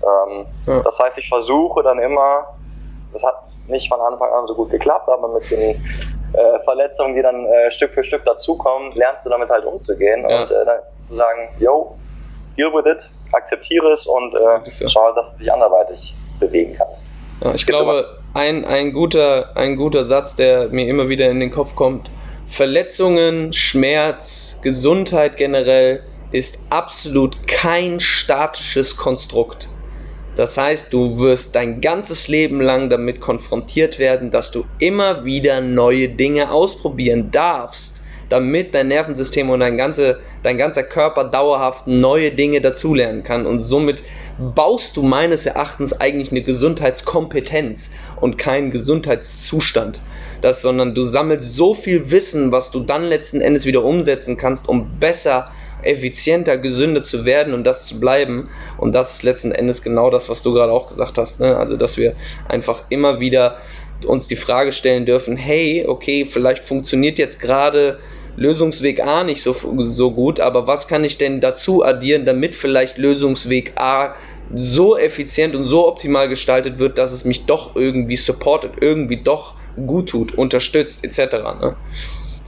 Ähm, ja. Das heißt, ich versuche dann immer, das hat nicht von Anfang an so gut geklappt, aber mit den äh, Verletzungen, die dann äh, Stück für Stück dazukommen, lernst du damit halt umzugehen ja. und äh, dann zu sagen, yo, deal with it, akzeptiere es und äh, schau, dass du dich anderweitig bewegen kannst. Ja, ich glaube, ein, ein, guter, ein guter Satz, der mir immer wieder in den Kopf kommt, Verletzungen, Schmerz, Gesundheit generell ist absolut kein statisches Konstrukt. Das heißt, du wirst dein ganzes Leben lang damit konfrontiert werden, dass du immer wieder neue Dinge ausprobieren darfst, damit dein Nervensystem und dein, ganze, dein ganzer Körper dauerhaft neue Dinge dazulernen kann. Und somit baust du meines Erachtens eigentlich eine Gesundheitskompetenz und keinen Gesundheitszustand. Das, sondern du sammelst so viel Wissen, was du dann letzten Endes wieder umsetzen kannst, um besser effizienter, gesünder zu werden und das zu bleiben. Und das ist letzten Endes genau das, was du gerade auch gesagt hast. Ne? Also, dass wir einfach immer wieder uns die Frage stellen dürfen, hey, okay, vielleicht funktioniert jetzt gerade Lösungsweg A nicht so, so gut, aber was kann ich denn dazu addieren, damit vielleicht Lösungsweg A so effizient und so optimal gestaltet wird, dass es mich doch irgendwie supportet, irgendwie doch gut tut, unterstützt, etc. Ne?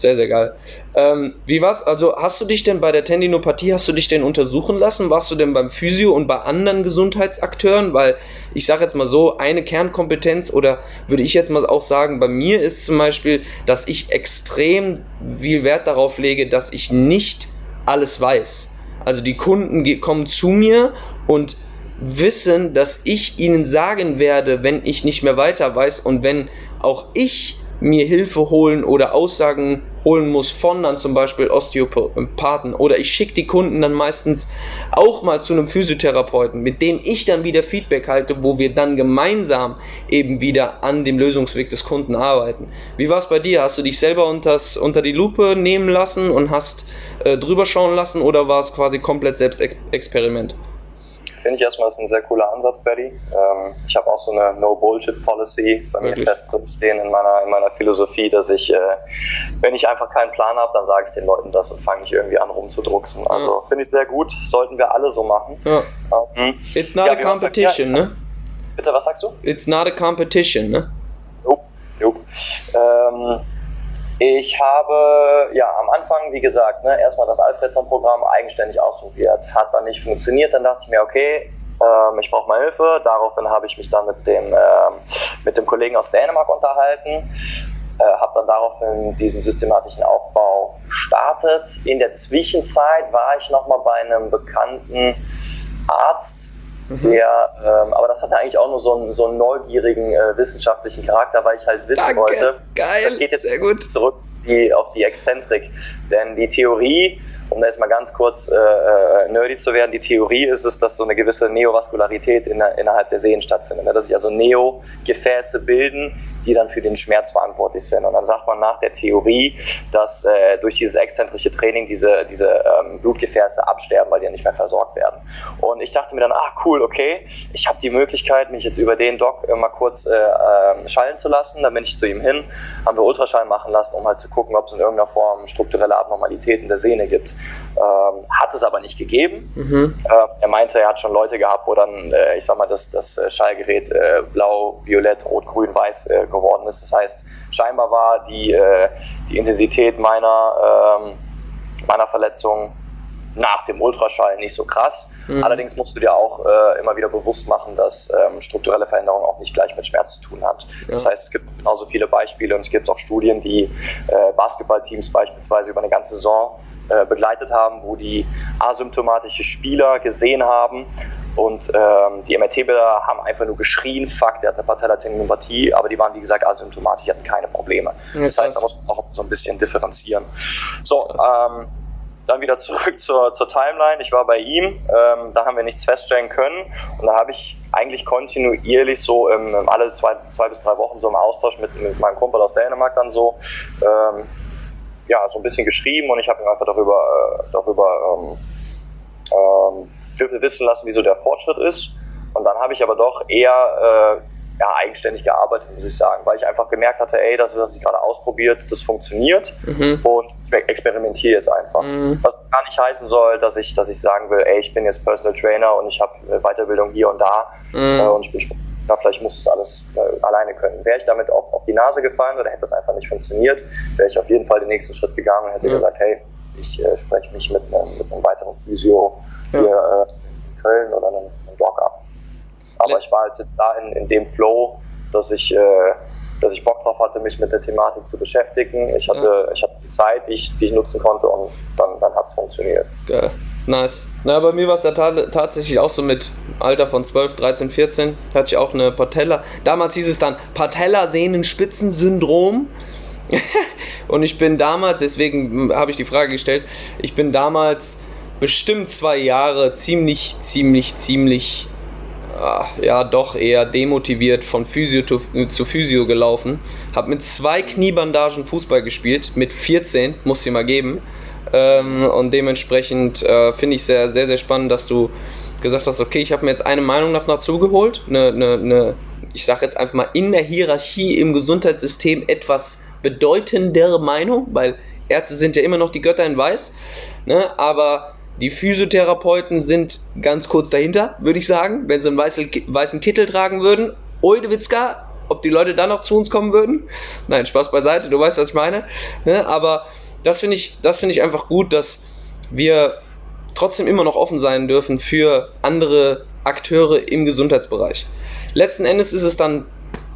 Sehr, sehr geil. Ähm, wie war's? Also hast du dich denn bei der Tendinopathie, hast du dich denn untersuchen lassen? Warst du denn beim Physio und bei anderen Gesundheitsakteuren? Weil ich sage jetzt mal so, eine Kernkompetenz oder würde ich jetzt mal auch sagen, bei mir ist zum Beispiel, dass ich extrem viel Wert darauf lege, dass ich nicht alles weiß. Also die Kunden kommen zu mir und wissen, dass ich ihnen sagen werde, wenn ich nicht mehr weiter weiß und wenn auch ich mir Hilfe holen oder Aussagen holen muss von dann zum Beispiel Osteopathen oder ich schicke die Kunden dann meistens auch mal zu einem Physiotherapeuten, mit dem ich dann wieder Feedback halte, wo wir dann gemeinsam eben wieder an dem Lösungsweg des Kunden arbeiten. Wie war es bei dir? Hast du dich selber unters, unter die Lupe nehmen lassen und hast äh, drüber schauen lassen oder war es quasi komplett Selbstexperiment? Finde ich erstmal, ist ein sehr cooler Ansatz, Betty. Ähm, ich habe auch so eine No-Bullshit-Policy bei mir fest drin stehen in meiner, in meiner Philosophie, dass ich, äh, wenn ich einfach keinen Plan habe, dann sage ich den Leuten das und fange nicht irgendwie an rumzudrucksen. Also ja. finde ich sehr gut, sollten wir alle so machen. Ja. Ähm, It's not ja, a competition, ne? Bitte, was sagst du? It's not a competition, ne? Nope, nope. Ähm, ich habe ja am Anfang, wie gesagt, ne, erstmal das Alfredson-Programm eigenständig ausprobiert. Hat dann nicht funktioniert. Dann dachte ich mir, okay, ähm, ich brauche mal Hilfe. Daraufhin habe ich mich dann mit dem, ähm, mit dem Kollegen aus Dänemark unterhalten. Äh, habe dann daraufhin diesen systematischen Aufbau gestartet. In der Zwischenzeit war ich nochmal bei einem bekannten Arzt, Mhm. Der, ähm, aber das hatte eigentlich auch nur so einen, so einen neugierigen äh, wissenschaftlichen Charakter, weil ich halt wissen Danke. wollte, Geil. das geht jetzt Sehr gut. zurück die, auf die Exzentrik. Denn die Theorie um da jetzt mal ganz kurz äh, äh, nerdy zu werden, die Theorie ist es, dass so eine gewisse Neovaskularität in, innerhalb der Sehnen stattfindet. Ne? Dass sich also Neogefäße bilden, die dann für den Schmerz verantwortlich sind. Und dann sagt man nach der Theorie, dass äh, durch dieses exzentrische Training diese, diese ähm, Blutgefäße absterben, weil die ja nicht mehr versorgt werden. Und ich dachte mir dann, ah cool, okay, ich habe die Möglichkeit, mich jetzt über den Doc äh, mal kurz äh, äh, schallen zu lassen. Dann bin ich zu ihm hin, haben wir Ultraschall machen lassen, um halt zu gucken, ob es in irgendeiner Form strukturelle Abnormalitäten der Sehne gibt. Ähm, hat es aber nicht gegeben. Mhm. Äh, er meinte, er hat schon Leute gehabt, wo dann, äh, ich sag mal, das, das äh, Schallgerät blau, violett, rot, grün, weiß geworden ist. Das heißt, scheinbar war die, äh, die Intensität meiner, ähm, meiner Verletzung nach dem Ultraschall nicht so krass. Mhm. Allerdings musst du dir auch äh, immer wieder bewusst machen, dass ähm, strukturelle Veränderung auch nicht gleich mit Schmerz zu tun hat. Ja. Das heißt, es gibt genauso viele Beispiele und es gibt auch Studien, die äh, Basketballteams beispielsweise über eine ganze Saison äh, begleitet haben, wo die asymptomatische Spieler gesehen haben und ähm, die MRT-Bilder haben einfach nur geschrien, fuck, der hat eine Patellatendinopathie, aber die waren wie gesagt asymptomatisch, die hatten keine Probleme. Ja, das heißt, da muss man auch so ein bisschen differenzieren. So, ähm, dann wieder zurück zur, zur Timeline. Ich war bei ihm, ähm, da haben wir nichts feststellen können und da habe ich eigentlich kontinuierlich so im, alle zwei, zwei bis drei Wochen so im Austausch mit, mit meinem Kumpel aus Dänemark dann so ähm, ja, so ein bisschen geschrieben und ich habe ihm einfach darüber, äh, darüber ähm, ähm, wissen lassen, wie so der Fortschritt ist. Und dann habe ich aber doch eher äh, ja, eigenständig gearbeitet, muss ich sagen, weil ich einfach gemerkt hatte, ey, das, was ich gerade ausprobiert, das funktioniert mhm. und ich experimentiere jetzt einfach. Mhm. Was gar nicht heißen soll, dass ich, dass ich sagen will, ey, ich bin jetzt Personal Trainer und ich habe Weiterbildung hier und da mhm. äh, und ich bin ja, vielleicht muss es alles äh, alleine können. Wäre ich damit auf, auf die Nase gefallen oder hätte das einfach nicht funktioniert, wäre ich auf jeden Fall den nächsten Schritt gegangen und hätte ja. gesagt, hey, ich äh, spreche mich mit einem, mit einem weiteren Physio ja. hier äh, in Köln oder einem, einem Doc ab. Aber ich war halt da in, in dem Flow, dass ich, äh, dass ich Bock drauf hatte, mich mit der Thematik zu beschäftigen. Ich hatte, ja. ich hatte die Zeit, die ich, die ich nutzen konnte und dann, dann hat es funktioniert. Geil. Nice. Na, bei mir war es ja ta tatsächlich auch so mit Alter von 12, 13, 14. Hatte ich auch eine Patella. Damals hieß es dann Patella-Sehnenspitzensyndrom. und ich bin damals, deswegen habe ich die Frage gestellt, ich bin damals bestimmt zwei Jahre ziemlich, ziemlich, ziemlich, äh, ja, doch eher demotiviert von Physio zu, zu Physio gelaufen. Hab mit zwei Kniebandagen Fußball gespielt, mit 14, muss ich mal geben. Ähm, und dementsprechend äh, finde ich sehr, sehr, sehr spannend, dass du gesagt hast, okay, ich habe mir jetzt eine Meinung nach dazu geholt, eine, eine, eine ich sage jetzt einfach mal in der Hierarchie im Gesundheitssystem etwas bedeutendere Meinung, weil Ärzte sind ja immer noch die Götter in Weiß, ne? aber die Physiotherapeuten sind ganz kurz dahinter, würde ich sagen, wenn sie einen weißen Kittel tragen würden. Oidewitzka, ob die Leute dann noch zu uns kommen würden? Nein, Spaß beiseite, du weißt, was ich meine. Ne? Aber das finde ich, das ich einfach gut, dass wir trotzdem immer noch offen sein dürfen für andere Akteure im Gesundheitsbereich. Letzten Endes ist es dann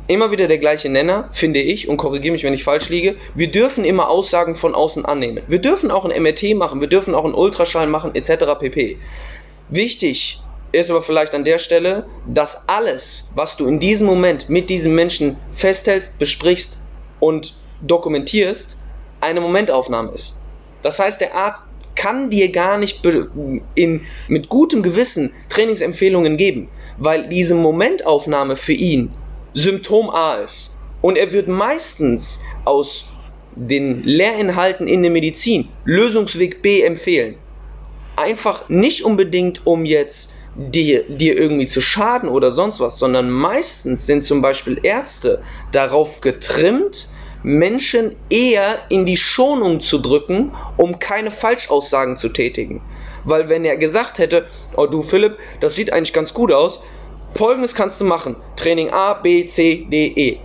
immer wieder der gleiche Nenner, finde ich, und korrigiere mich, wenn ich falsch liege. Wir dürfen immer Aussagen von außen annehmen. Wir dürfen auch ein MRT machen, wir dürfen auch einen Ultraschall machen, etc. pp. Wichtig ist aber vielleicht an der Stelle, dass alles, was du in diesem Moment mit diesem Menschen festhältst, besprichst und dokumentierst, eine Momentaufnahme ist. Das heißt, der Arzt kann dir gar nicht in, mit gutem Gewissen Trainingsempfehlungen geben, weil diese Momentaufnahme für ihn Symptom A ist. Und er wird meistens aus den Lehrinhalten in der Medizin Lösungsweg B empfehlen. Einfach nicht unbedingt, um jetzt dir, dir irgendwie zu schaden oder sonst was, sondern meistens sind zum Beispiel Ärzte darauf getrimmt, Menschen eher in die Schonung zu drücken, um keine Falschaussagen zu tätigen. Weil wenn er gesagt hätte, oh du Philipp, das sieht eigentlich ganz gut aus, folgendes kannst du machen. Training A, B, C, D, E.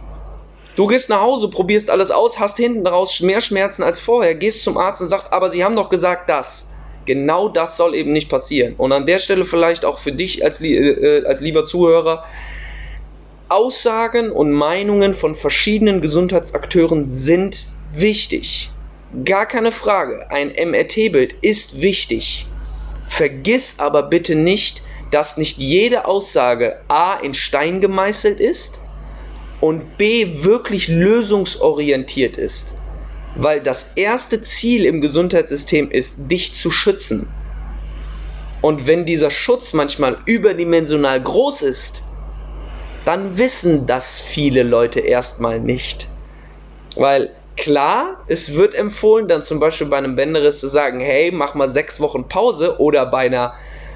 Du gehst nach Hause, probierst alles aus, hast hinten raus mehr Schmerzen als vorher, gehst zum Arzt und sagst, aber sie haben doch gesagt das. Genau das soll eben nicht passieren. Und an der Stelle vielleicht auch für dich als, äh, als lieber Zuhörer, Aussagen und Meinungen von verschiedenen Gesundheitsakteuren sind wichtig. Gar keine Frage. Ein MRT-Bild ist wichtig. Vergiss aber bitte nicht, dass nicht jede Aussage A in Stein gemeißelt ist und B wirklich lösungsorientiert ist. Weil das erste Ziel im Gesundheitssystem ist, dich zu schützen. Und wenn dieser Schutz manchmal überdimensional groß ist, dann wissen das viele Leute erstmal nicht. Weil klar, es wird empfohlen, dann zum Beispiel bei einem Bänderriss zu sagen, hey, mach mal sechs Wochen Pause oder bei einer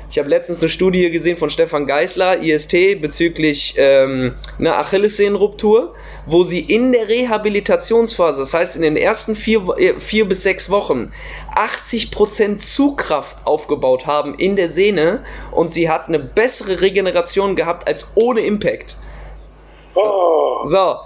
ich habe letztens eine Studie gesehen von Stefan Geisler, IST, bezüglich ähm, einer Achillessehnenruptur, wo sie in der Rehabilitationsphase, das heißt in den ersten vier, äh, vier bis sechs Wochen, 80% Zugkraft aufgebaut haben in der Sehne und sie hat eine bessere Regeneration gehabt als ohne Impact. Oh. So,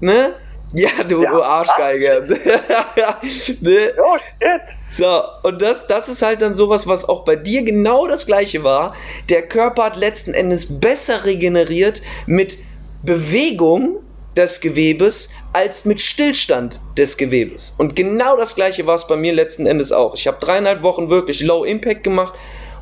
ne? Ja, du, ja, du Arschgeige. ne? Oh shit. So, und das, das ist halt dann sowas, was auch bei dir genau das gleiche war. Der Körper hat letzten Endes besser regeneriert mit Bewegung des Gewebes als mit Stillstand des Gewebes. Und genau das gleiche war es bei mir letzten Endes auch. Ich habe dreieinhalb Wochen wirklich Low Impact gemacht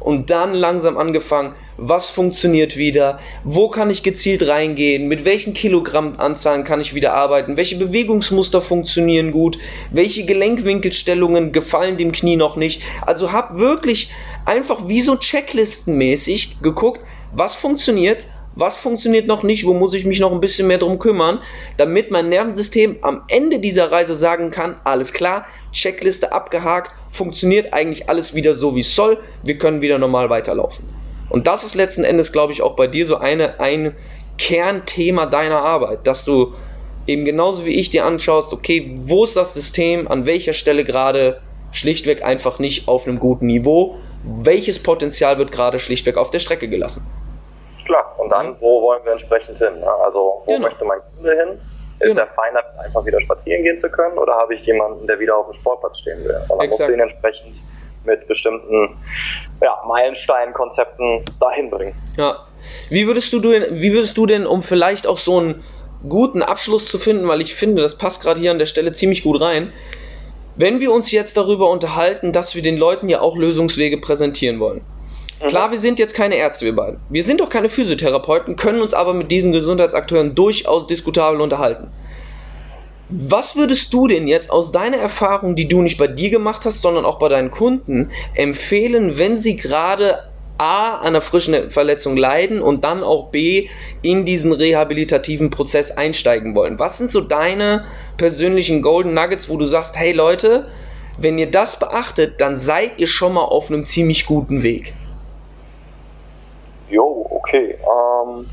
und dann langsam angefangen, was funktioniert wieder, wo kann ich gezielt reingehen, mit welchen Kilogrammanzahlen kann ich wieder arbeiten, welche Bewegungsmuster funktionieren gut, welche Gelenkwinkelstellungen gefallen dem Knie noch nicht. Also habe wirklich einfach wie so checklistenmäßig geguckt, was funktioniert, was funktioniert noch nicht, wo muss ich mich noch ein bisschen mehr drum kümmern, damit mein Nervensystem am Ende dieser Reise sagen kann, alles klar, Checkliste abgehakt, funktioniert eigentlich alles wieder so wie es soll, wir können wieder normal weiterlaufen. Und das ist letzten Endes, glaube ich, auch bei dir so eine, ein Kernthema deiner Arbeit, dass du eben genauso wie ich dir anschaust, okay, wo ist das System, an welcher Stelle gerade schlichtweg einfach nicht auf einem guten Niveau, welches Potenzial wird gerade schlichtweg auf der Strecke gelassen. Klar, und dann, wo wollen wir entsprechend hin? Ne? Also, wo genau. möchte mein Kunde hin? Ist genau. er fein, einfach wieder spazieren gehen zu können oder habe ich jemanden, der wieder auf dem Sportplatz stehen will? Und dann musst du ihn entsprechend mit bestimmten ja, Meilenstein-Konzepten dahin bringen. Ja. Wie würdest du denn, wie würdest du denn, um vielleicht auch so einen guten Abschluss zu finden, weil ich finde, das passt gerade hier an der Stelle ziemlich gut rein, wenn wir uns jetzt darüber unterhalten, dass wir den Leuten ja auch Lösungswege präsentieren wollen. Mhm. Klar, wir sind jetzt keine Ärzte, wir beiden. Wir sind doch keine Physiotherapeuten, können uns aber mit diesen Gesundheitsakteuren durchaus diskutabel unterhalten. Was würdest du denn jetzt aus deiner Erfahrung, die du nicht bei dir gemacht hast, sondern auch bei deinen Kunden, empfehlen, wenn sie gerade A an einer frischen Verletzung leiden und dann auch B in diesen rehabilitativen Prozess einsteigen wollen? Was sind so deine persönlichen Golden Nuggets, wo du sagst, hey Leute, wenn ihr das beachtet, dann seid ihr schon mal auf einem ziemlich guten Weg? Jo, okay. Ähm,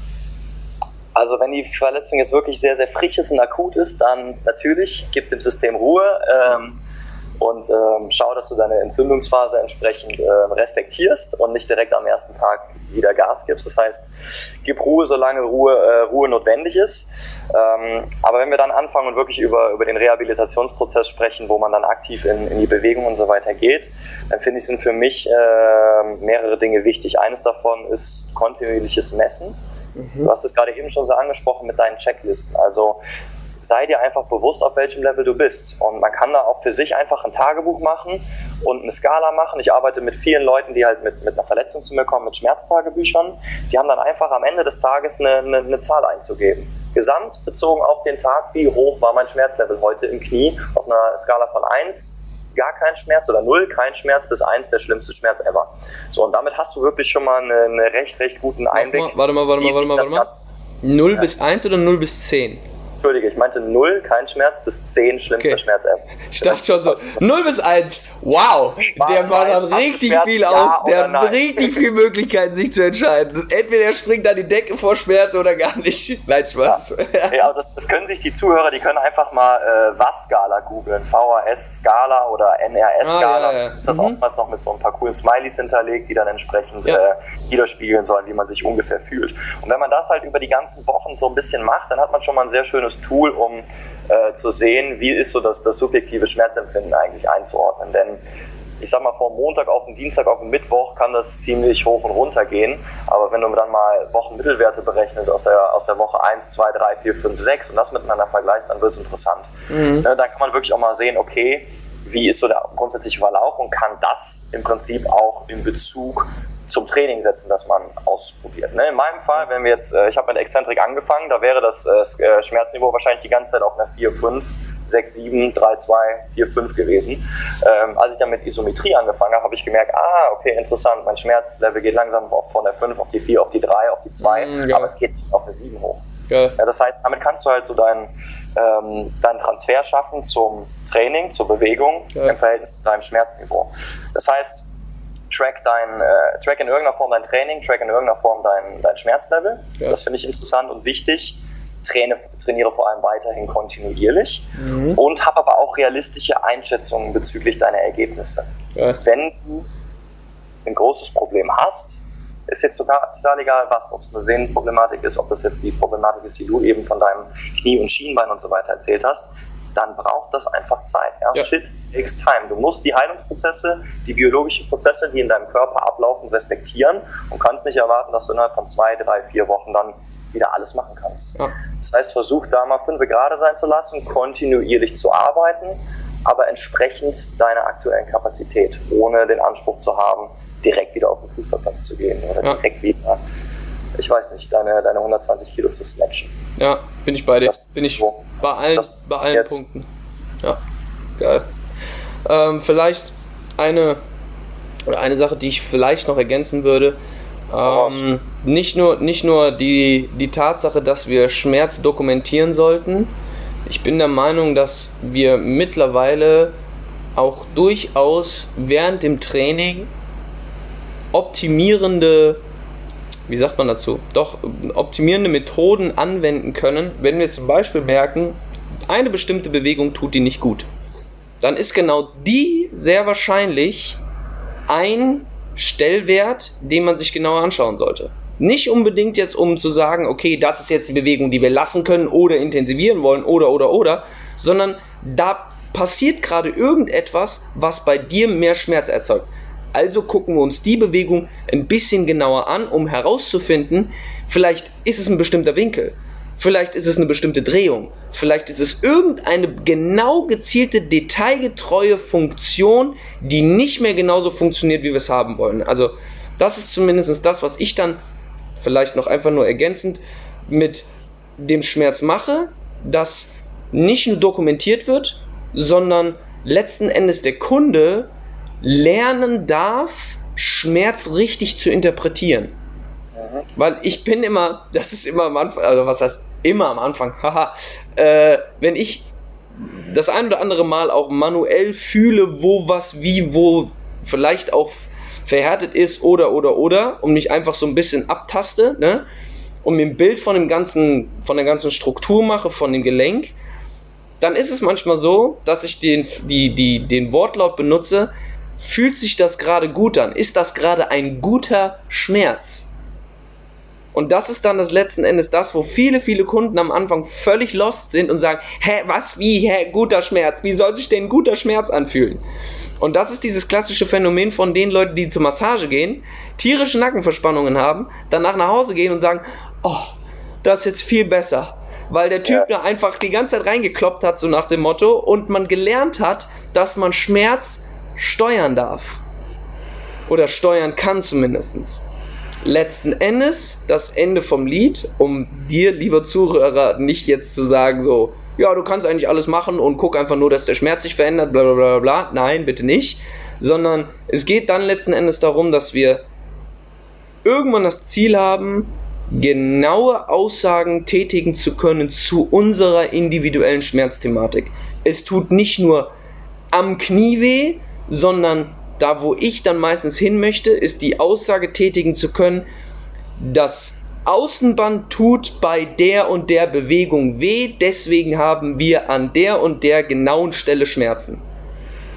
also wenn die Verletzung jetzt wirklich sehr, sehr frisch ist und akut ist, dann natürlich gibt dem System Ruhe. Ähm, und ähm, schau, dass du deine Entzündungsphase entsprechend ähm, respektierst und nicht direkt am ersten Tag wieder Gas gibst. Das heißt, gib Ruhe, solange Ruhe, äh, Ruhe notwendig ist. Ähm, aber wenn wir dann anfangen und wirklich über, über den Rehabilitationsprozess sprechen, wo man dann aktiv in, in die Bewegung und so weiter geht, dann finde ich, sind für mich äh, mehrere Dinge wichtig. Eines davon ist kontinuierliches Messen. Mhm. Du hast es gerade eben schon so angesprochen mit deinen Checklisten. Also sei dir einfach bewusst, auf welchem Level du bist. Und man kann da auch für sich einfach ein Tagebuch machen und eine Skala machen. Ich arbeite mit vielen Leuten, die halt mit, mit einer Verletzung zu mir kommen, mit Schmerztagebüchern. Die haben dann einfach am Ende des Tages eine, eine, eine Zahl einzugeben. Gesamt bezogen auf den Tag, wie hoch war mein Schmerzlevel heute im Knie auf einer Skala von 1 gar kein Schmerz oder 0 kein Schmerz bis 1 der schlimmste Schmerz ever. So, und damit hast du wirklich schon mal einen eine recht, recht guten Einblick. Warte mal, warte mal, warte mal, warte mal. 0 ja. bis 1 oder 0 bis 10? Entschuldige, ich meinte 0, kein Schmerz, bis 10, schlimmster okay. Schmerz ever. Ich dachte schon so, 0 bis 1, wow, der Mann hat richtig Schmerz, viel aus, ja der hat richtig viele Möglichkeiten, sich zu entscheiden. Entweder er springt an die Decke vor Schmerz oder gar nicht. Nein, Spaß. Ja, ja das, das, können sich die Zuhörer, die können einfach mal äh, Was-Skala googeln, VHS-Skala oder NRS-Skala. Ah, ja. Ist das mhm. oftmals noch mit so ein paar coolen Smileys hinterlegt, die dann entsprechend äh, widerspiegeln sollen, wie man sich ungefähr fühlt. Und wenn man das halt über die ganzen Wochen so ein bisschen macht, dann hat man schon mal ein sehr schönes Tool, um äh, zu sehen, wie ist so das, das subjektive Schmerzempfinden eigentlich einzuordnen. Denn ich sag mal, vom Montag auf den Dienstag auf den Mittwoch kann das ziemlich hoch und runter gehen. Aber wenn du dann mal Wochenmittelwerte berechnest aus der, aus der Woche 1, 2, 3, 4, 5, 6 und das miteinander vergleichst, dann wird es interessant. Mhm. Ne, dann kann man wirklich auch mal sehen, okay, wie ist so der grundsätzliche Verlauf und kann das im Prinzip auch in Bezug zum Training setzen, das man ausprobiert. Ne? In meinem Fall, wenn wir jetzt, äh, ich habe mit Exzentrik angefangen, da wäre das äh, äh Schmerzniveau wahrscheinlich die ganze Zeit auf einer 4, 5, 6, 7, 3, 2, 4, 5 gewesen. Ähm, als ich dann mit Isometrie angefangen habe, habe ich gemerkt, ah, okay, interessant, mein Schmerzlevel geht langsam von der 5 auf die 4, auf die 3, auf die 2, mm, ja. aber es geht auf eine 7 hoch. Ja, das heißt, damit kannst du halt so deinen ähm, deinen Transfer schaffen zum Training, zur Bewegung ja. im Verhältnis zu deinem Schmerzniveau. Das heißt, track, dein, äh, track in irgendeiner Form dein Training, track in irgendeiner Form dein, dein Schmerzlevel. Ja. Das finde ich interessant und wichtig. Traine, trainiere vor allem weiterhin kontinuierlich mhm. und habe aber auch realistische Einschätzungen bezüglich deiner Ergebnisse. Ja. Wenn du ein großes Problem hast, ist jetzt sogar total egal was, ob es eine Sehnenproblematik ist, ob das jetzt die Problematik ist, die du eben von deinem Knie und Schienbein und so weiter erzählt hast, dann braucht das einfach Zeit. Ja? ja. Shit takes time. Du musst die Heilungsprozesse, die biologischen Prozesse, die in deinem Körper ablaufen, respektieren und kannst nicht erwarten, dass du innerhalb von zwei, drei, vier Wochen dann wieder alles machen kannst. Ja. Das heißt, versuch da mal fünf gerade sein zu lassen, kontinuierlich zu arbeiten, aber entsprechend deiner aktuellen Kapazität, ohne den Anspruch zu haben, direkt wieder auf den Fußballplatz zu gehen oder direkt wieder, ich weiß nicht, deine, deine 120 Kilo zu snatchen. Ja, bin ich bei dir. Das, bin ich wo, bei allen, bei allen Punkten. Ja, geil. Ähm, vielleicht eine oder eine Sache, die ich vielleicht noch ergänzen würde. Ähm, nicht nur, nicht nur die, die Tatsache, dass wir Schmerz dokumentieren sollten. Ich bin der Meinung, dass wir mittlerweile auch durchaus während dem Training optimierende, wie sagt man dazu, doch optimierende Methoden anwenden können, wenn wir zum Beispiel merken, eine bestimmte Bewegung tut die nicht gut. Dann ist genau die sehr wahrscheinlich ein Stellwert, den man sich genauer anschauen sollte. Nicht unbedingt jetzt, um zu sagen, okay, das ist jetzt die Bewegung, die wir lassen können oder intensivieren wollen oder oder oder, sondern da passiert gerade irgendetwas, was bei dir mehr Schmerz erzeugt. Also gucken wir uns die Bewegung ein bisschen genauer an, um herauszufinden, vielleicht ist es ein bestimmter Winkel, vielleicht ist es eine bestimmte Drehung, vielleicht ist es irgendeine genau gezielte, detailgetreue Funktion, die nicht mehr genauso funktioniert, wie wir es haben wollen. Also das ist zumindest das, was ich dann vielleicht noch einfach nur ergänzend mit dem Schmerz mache, dass nicht nur dokumentiert wird, sondern letzten Endes der Kunde lernen darf, Schmerz richtig zu interpretieren. Mhm. Weil ich bin immer, das ist immer am Anfang, also was heißt immer am Anfang, haha, äh, wenn ich das ein oder andere Mal auch manuell fühle, wo was wie, wo vielleicht auch verhärtet ist oder oder oder und mich einfach so ein bisschen abtaste, ne? Und mir ein Bild von dem ganzen, von der ganzen Struktur mache, von dem Gelenk, dann ist es manchmal so, dass ich den, die, die, den Wortlaut benutze, fühlt sich das gerade gut an? Ist das gerade ein guter Schmerz? Und das ist dann das letzten Endes das, wo viele, viele Kunden am Anfang völlig lost sind und sagen, hä, was, wie, hä, guter Schmerz? Wie soll sich denn guter Schmerz anfühlen? Und das ist dieses klassische Phänomen von den Leuten, die zur Massage gehen, tierische Nackenverspannungen haben, danach nach Hause gehen und sagen, oh, das ist jetzt viel besser. Weil der Typ ja. da einfach die ganze Zeit reingekloppt hat, so nach dem Motto, und man gelernt hat, dass man Schmerz steuern darf. Oder steuern kann zumindest. Letzten Endes das Ende vom Lied, um dir, lieber Zuhörer, nicht jetzt zu sagen, so, ja, du kannst eigentlich alles machen und guck einfach nur, dass der Schmerz sich verändert, bla bla bla bla. Nein, bitte nicht. Sondern es geht dann letzten Endes darum, dass wir irgendwann das Ziel haben, genaue Aussagen tätigen zu können zu unserer individuellen Schmerzthematik. Es tut nicht nur am Knie weh, sondern da, wo ich dann meistens hin möchte, ist die Aussage tätigen zu können, das Außenband tut bei der und der Bewegung weh, deswegen haben wir an der und der genauen Stelle Schmerzen.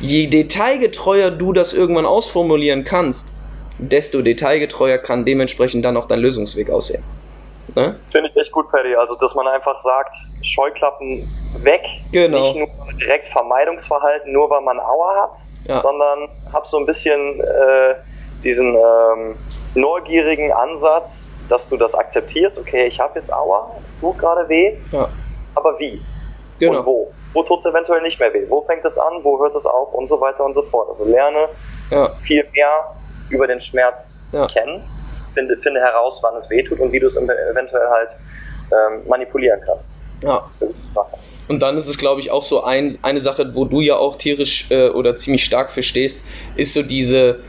Je detailgetreuer du das irgendwann ausformulieren kannst, desto detailgetreuer kann dementsprechend dann auch dein Lösungsweg aussehen. Ne? Finde ich echt gut, Paddy. Also, dass man einfach sagt, Scheuklappen weg. Genau. Nicht nur direkt Vermeidungsverhalten, nur weil man Aua hat, ja. sondern hab so ein bisschen äh, diesen ähm, neugierigen Ansatz, dass du das akzeptierst. Okay, ich habe jetzt Aua, es tut gerade weh, ja. aber wie? Genau. Und wo? Wo tut es eventuell nicht mehr weh? Wo fängt es an? Wo hört es auf? Und so weiter und so fort. Also lerne ja. viel mehr über den Schmerz kennen finde, finde heraus, wann es wehtut und wie du es eventuell halt ähm, manipulieren kannst. Ja. Und dann ist es, glaube ich, auch so ein, eine Sache, wo du ja auch tierisch äh, oder ziemlich stark verstehst, ist so diese,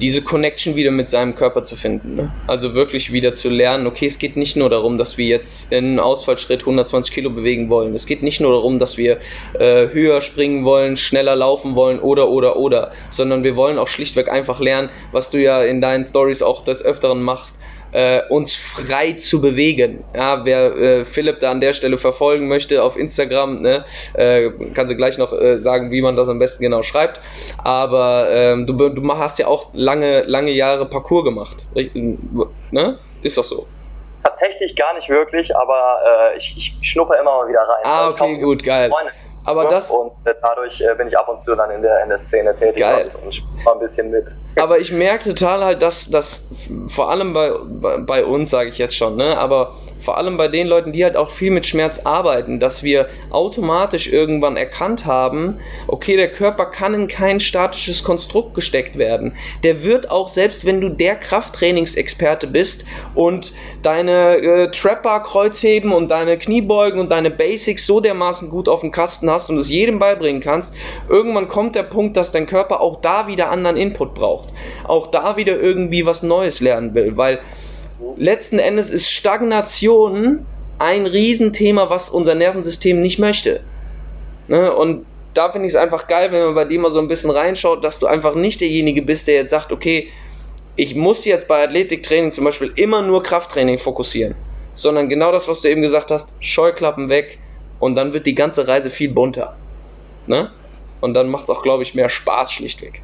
diese Connection wieder mit seinem Körper zu finden. Ne? Also wirklich wieder zu lernen, okay, es geht nicht nur darum, dass wir jetzt in Ausfallschritt 120 Kilo bewegen wollen. Es geht nicht nur darum, dass wir äh, höher springen wollen, schneller laufen wollen oder oder oder, sondern wir wollen auch schlichtweg einfach lernen, was du ja in deinen Stories auch des Öfteren machst, äh, uns frei zu bewegen. Ja, wer äh, Philipp da an der Stelle verfolgen möchte auf Instagram, ne, äh, kann sie gleich noch äh, sagen, wie man das am besten genau schreibt. Aber ähm, du, du hast ja auch lange, lange Jahre Parcours gemacht. Ne? Ist doch so. Tatsächlich gar nicht wirklich, aber äh, ich, ich schnupper immer mal wieder rein. Ah, also okay, gut, geil. Freunde aber das und dadurch äh, bin ich ab und zu dann in der, in der Szene tätig geil. und, spiele ein bisschen mit. Aber ich merke total halt, dass das vor allem bei, bei, bei uns, sage ich jetzt schon, ne, aber vor allem bei den Leuten, die halt auch viel mit Schmerz arbeiten, dass wir automatisch irgendwann erkannt haben, okay, der Körper kann in kein statisches Konstrukt gesteckt werden. Der wird auch, selbst wenn du der Krafttrainingsexperte bist und deine äh, Trapper-Kreuzheben und deine Kniebeugen und deine Basics so dermaßen gut auf dem Kasten hast und es jedem beibringen kannst, irgendwann kommt der Punkt, dass dein Körper auch da wieder anderen Input braucht. Auch da wieder irgendwie was Neues lernen will, weil letzten Endes ist Stagnation ein Riesenthema, was unser Nervensystem nicht möchte. Ne? Und da finde ich es einfach geil, wenn man bei dir mal so ein bisschen reinschaut, dass du einfach nicht derjenige bist, der jetzt sagt, okay, ich muss jetzt bei Athletiktraining zum Beispiel immer nur Krafttraining fokussieren, sondern genau das, was du eben gesagt hast, Scheuklappen weg und dann wird die ganze Reise viel bunter. Ne? Und dann macht es auch, glaube ich, mehr Spaß schlichtweg.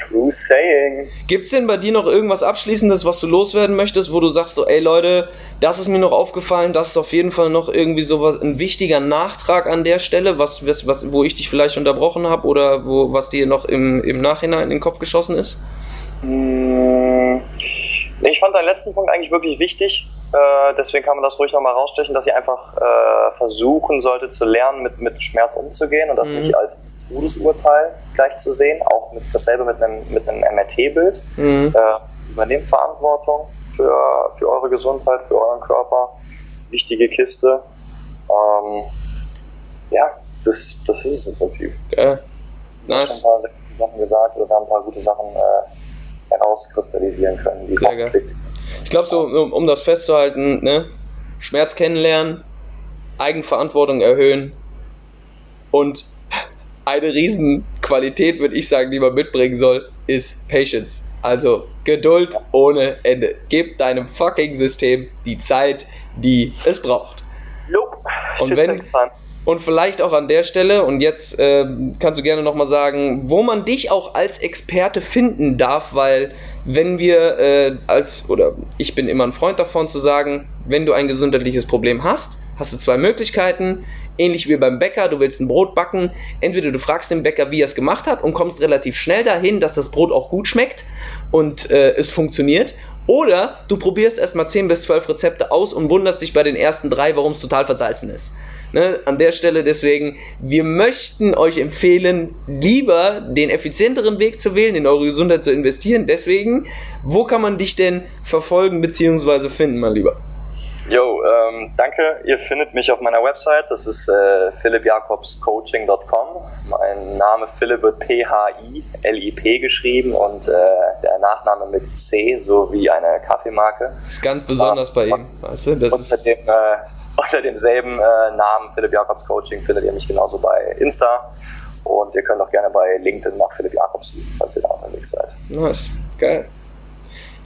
True saying. Gibt es denn bei dir noch irgendwas Abschließendes, was du loswerden möchtest, wo du sagst so, ey Leute, das ist mir noch aufgefallen, das ist auf jeden Fall noch irgendwie so was, ein wichtiger Nachtrag an der Stelle, was, was, was wo ich dich vielleicht unterbrochen habe oder wo, was dir noch im, im Nachhinein in den Kopf geschossen ist? Mmh, ich fand deinen letzten Punkt eigentlich wirklich wichtig. Äh, deswegen kann man das ruhig nochmal rausstechen, dass ihr einfach äh, versuchen solltet zu lernen, mit, mit Schmerz umzugehen und das mhm. nicht als Todesurteil gleich zu sehen. Auch mit, dasselbe mit einem, mit einem MRT-Bild. Mhm. Äh, übernehmt Verantwortung für, für eure Gesundheit, für euren Körper. Wichtige Kiste. Ähm, ja, das, das ist es im Prinzip. Ja. Nice. Ich habe ein paar Sachen gesagt oder haben ein paar gute Sachen äh, herauskristallisieren können, die Sehr geil. wichtig ich glaube, so, um, um, das festzuhalten, ne? Schmerz kennenlernen, Eigenverantwortung erhöhen und eine Riesenqualität, würde ich sagen, die man mitbringen soll, ist Patience. Also Geduld ohne Ende. Gib deinem fucking System die Zeit, die es braucht. Nope. Und wenn, und vielleicht auch an der Stelle, und jetzt äh, kannst du gerne nochmal sagen, wo man dich auch als Experte finden darf, weil wenn wir äh, als, oder ich bin immer ein Freund davon zu sagen, wenn du ein gesundheitliches Problem hast, hast du zwei Möglichkeiten. Ähnlich wie beim Bäcker, du willst ein Brot backen. Entweder du fragst den Bäcker, wie er es gemacht hat und kommst relativ schnell dahin, dass das Brot auch gut schmeckt und äh, es funktioniert. Oder du probierst erstmal 10 bis 12 Rezepte aus und wunderst dich bei den ersten drei, warum es total versalzen ist. Ne, an der Stelle deswegen, wir möchten euch empfehlen, lieber den effizienteren Weg zu wählen, in eure Gesundheit zu investieren. Deswegen, wo kann man dich denn verfolgen bzw. finden, mein Lieber? Jo, ähm, danke. Ihr findet mich auf meiner Website. Das ist äh, philippjakobscoaching.com. Mein Name Philipp wird P-H-I-L-I-P geschrieben und äh, der Nachname mit C, so wie eine Kaffeemarke. Das ist ganz besonders ah, bei ihm. Weißt du? das unter, dem, äh, unter demselben äh, Namen Philipp Jakobs Coaching findet ihr mich genauso bei Insta. Und ihr könnt auch gerne bei LinkedIn nach Philipp Jakobs suchen, falls ihr da unterwegs seid. Nice, geil.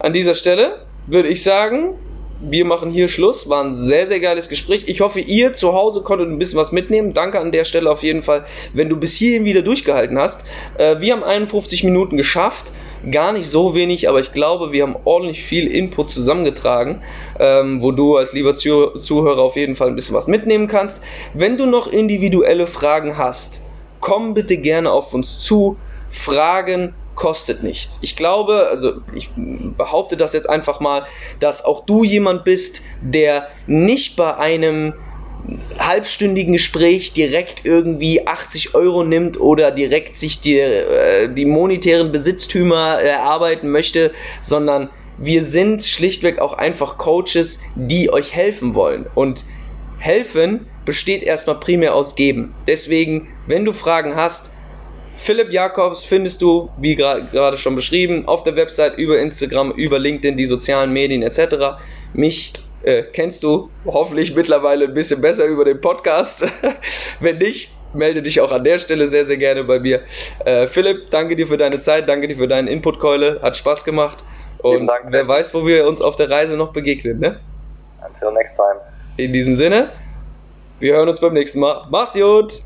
An dieser Stelle würde ich sagen, wir machen hier Schluss. War ein sehr, sehr geiles Gespräch. Ich hoffe, ihr zu Hause konntet ein bisschen was mitnehmen. Danke an der Stelle auf jeden Fall, wenn du bis hierhin wieder durchgehalten hast. Äh, wir haben 51 Minuten geschafft. Gar nicht so wenig, aber ich glaube, wir haben ordentlich viel Input zusammengetragen, ähm, wo du als lieber Zuhörer auf jeden Fall ein bisschen was mitnehmen kannst. Wenn du noch individuelle Fragen hast, komm bitte gerne auf uns zu. Fragen kostet nichts. Ich glaube, also ich behaupte das jetzt einfach mal, dass auch du jemand bist, der nicht bei einem halbstündigen Gespräch direkt irgendwie 80 Euro nimmt oder direkt sich die, äh, die monetären Besitztümer erarbeiten möchte, sondern wir sind schlichtweg auch einfach Coaches, die euch helfen wollen. Und helfen besteht erstmal primär aus geben. Deswegen, wenn du Fragen hast, Philipp Jakobs findest du, wie gerade schon beschrieben, auf der Website, über Instagram, über LinkedIn, die sozialen Medien etc. Mich äh, kennst du hoffentlich mittlerweile ein bisschen besser über den Podcast. Wenn nicht, melde dich auch an der Stelle sehr, sehr gerne bei mir. Äh, Philipp, danke dir für deine Zeit, danke dir für deinen Input, Keule. Hat Spaß gemacht. Und Dank, wer weiß, wo wir uns auf der Reise noch begegnen, ne? Until next time. In diesem Sinne, wir hören uns beim nächsten Mal. Macht's gut!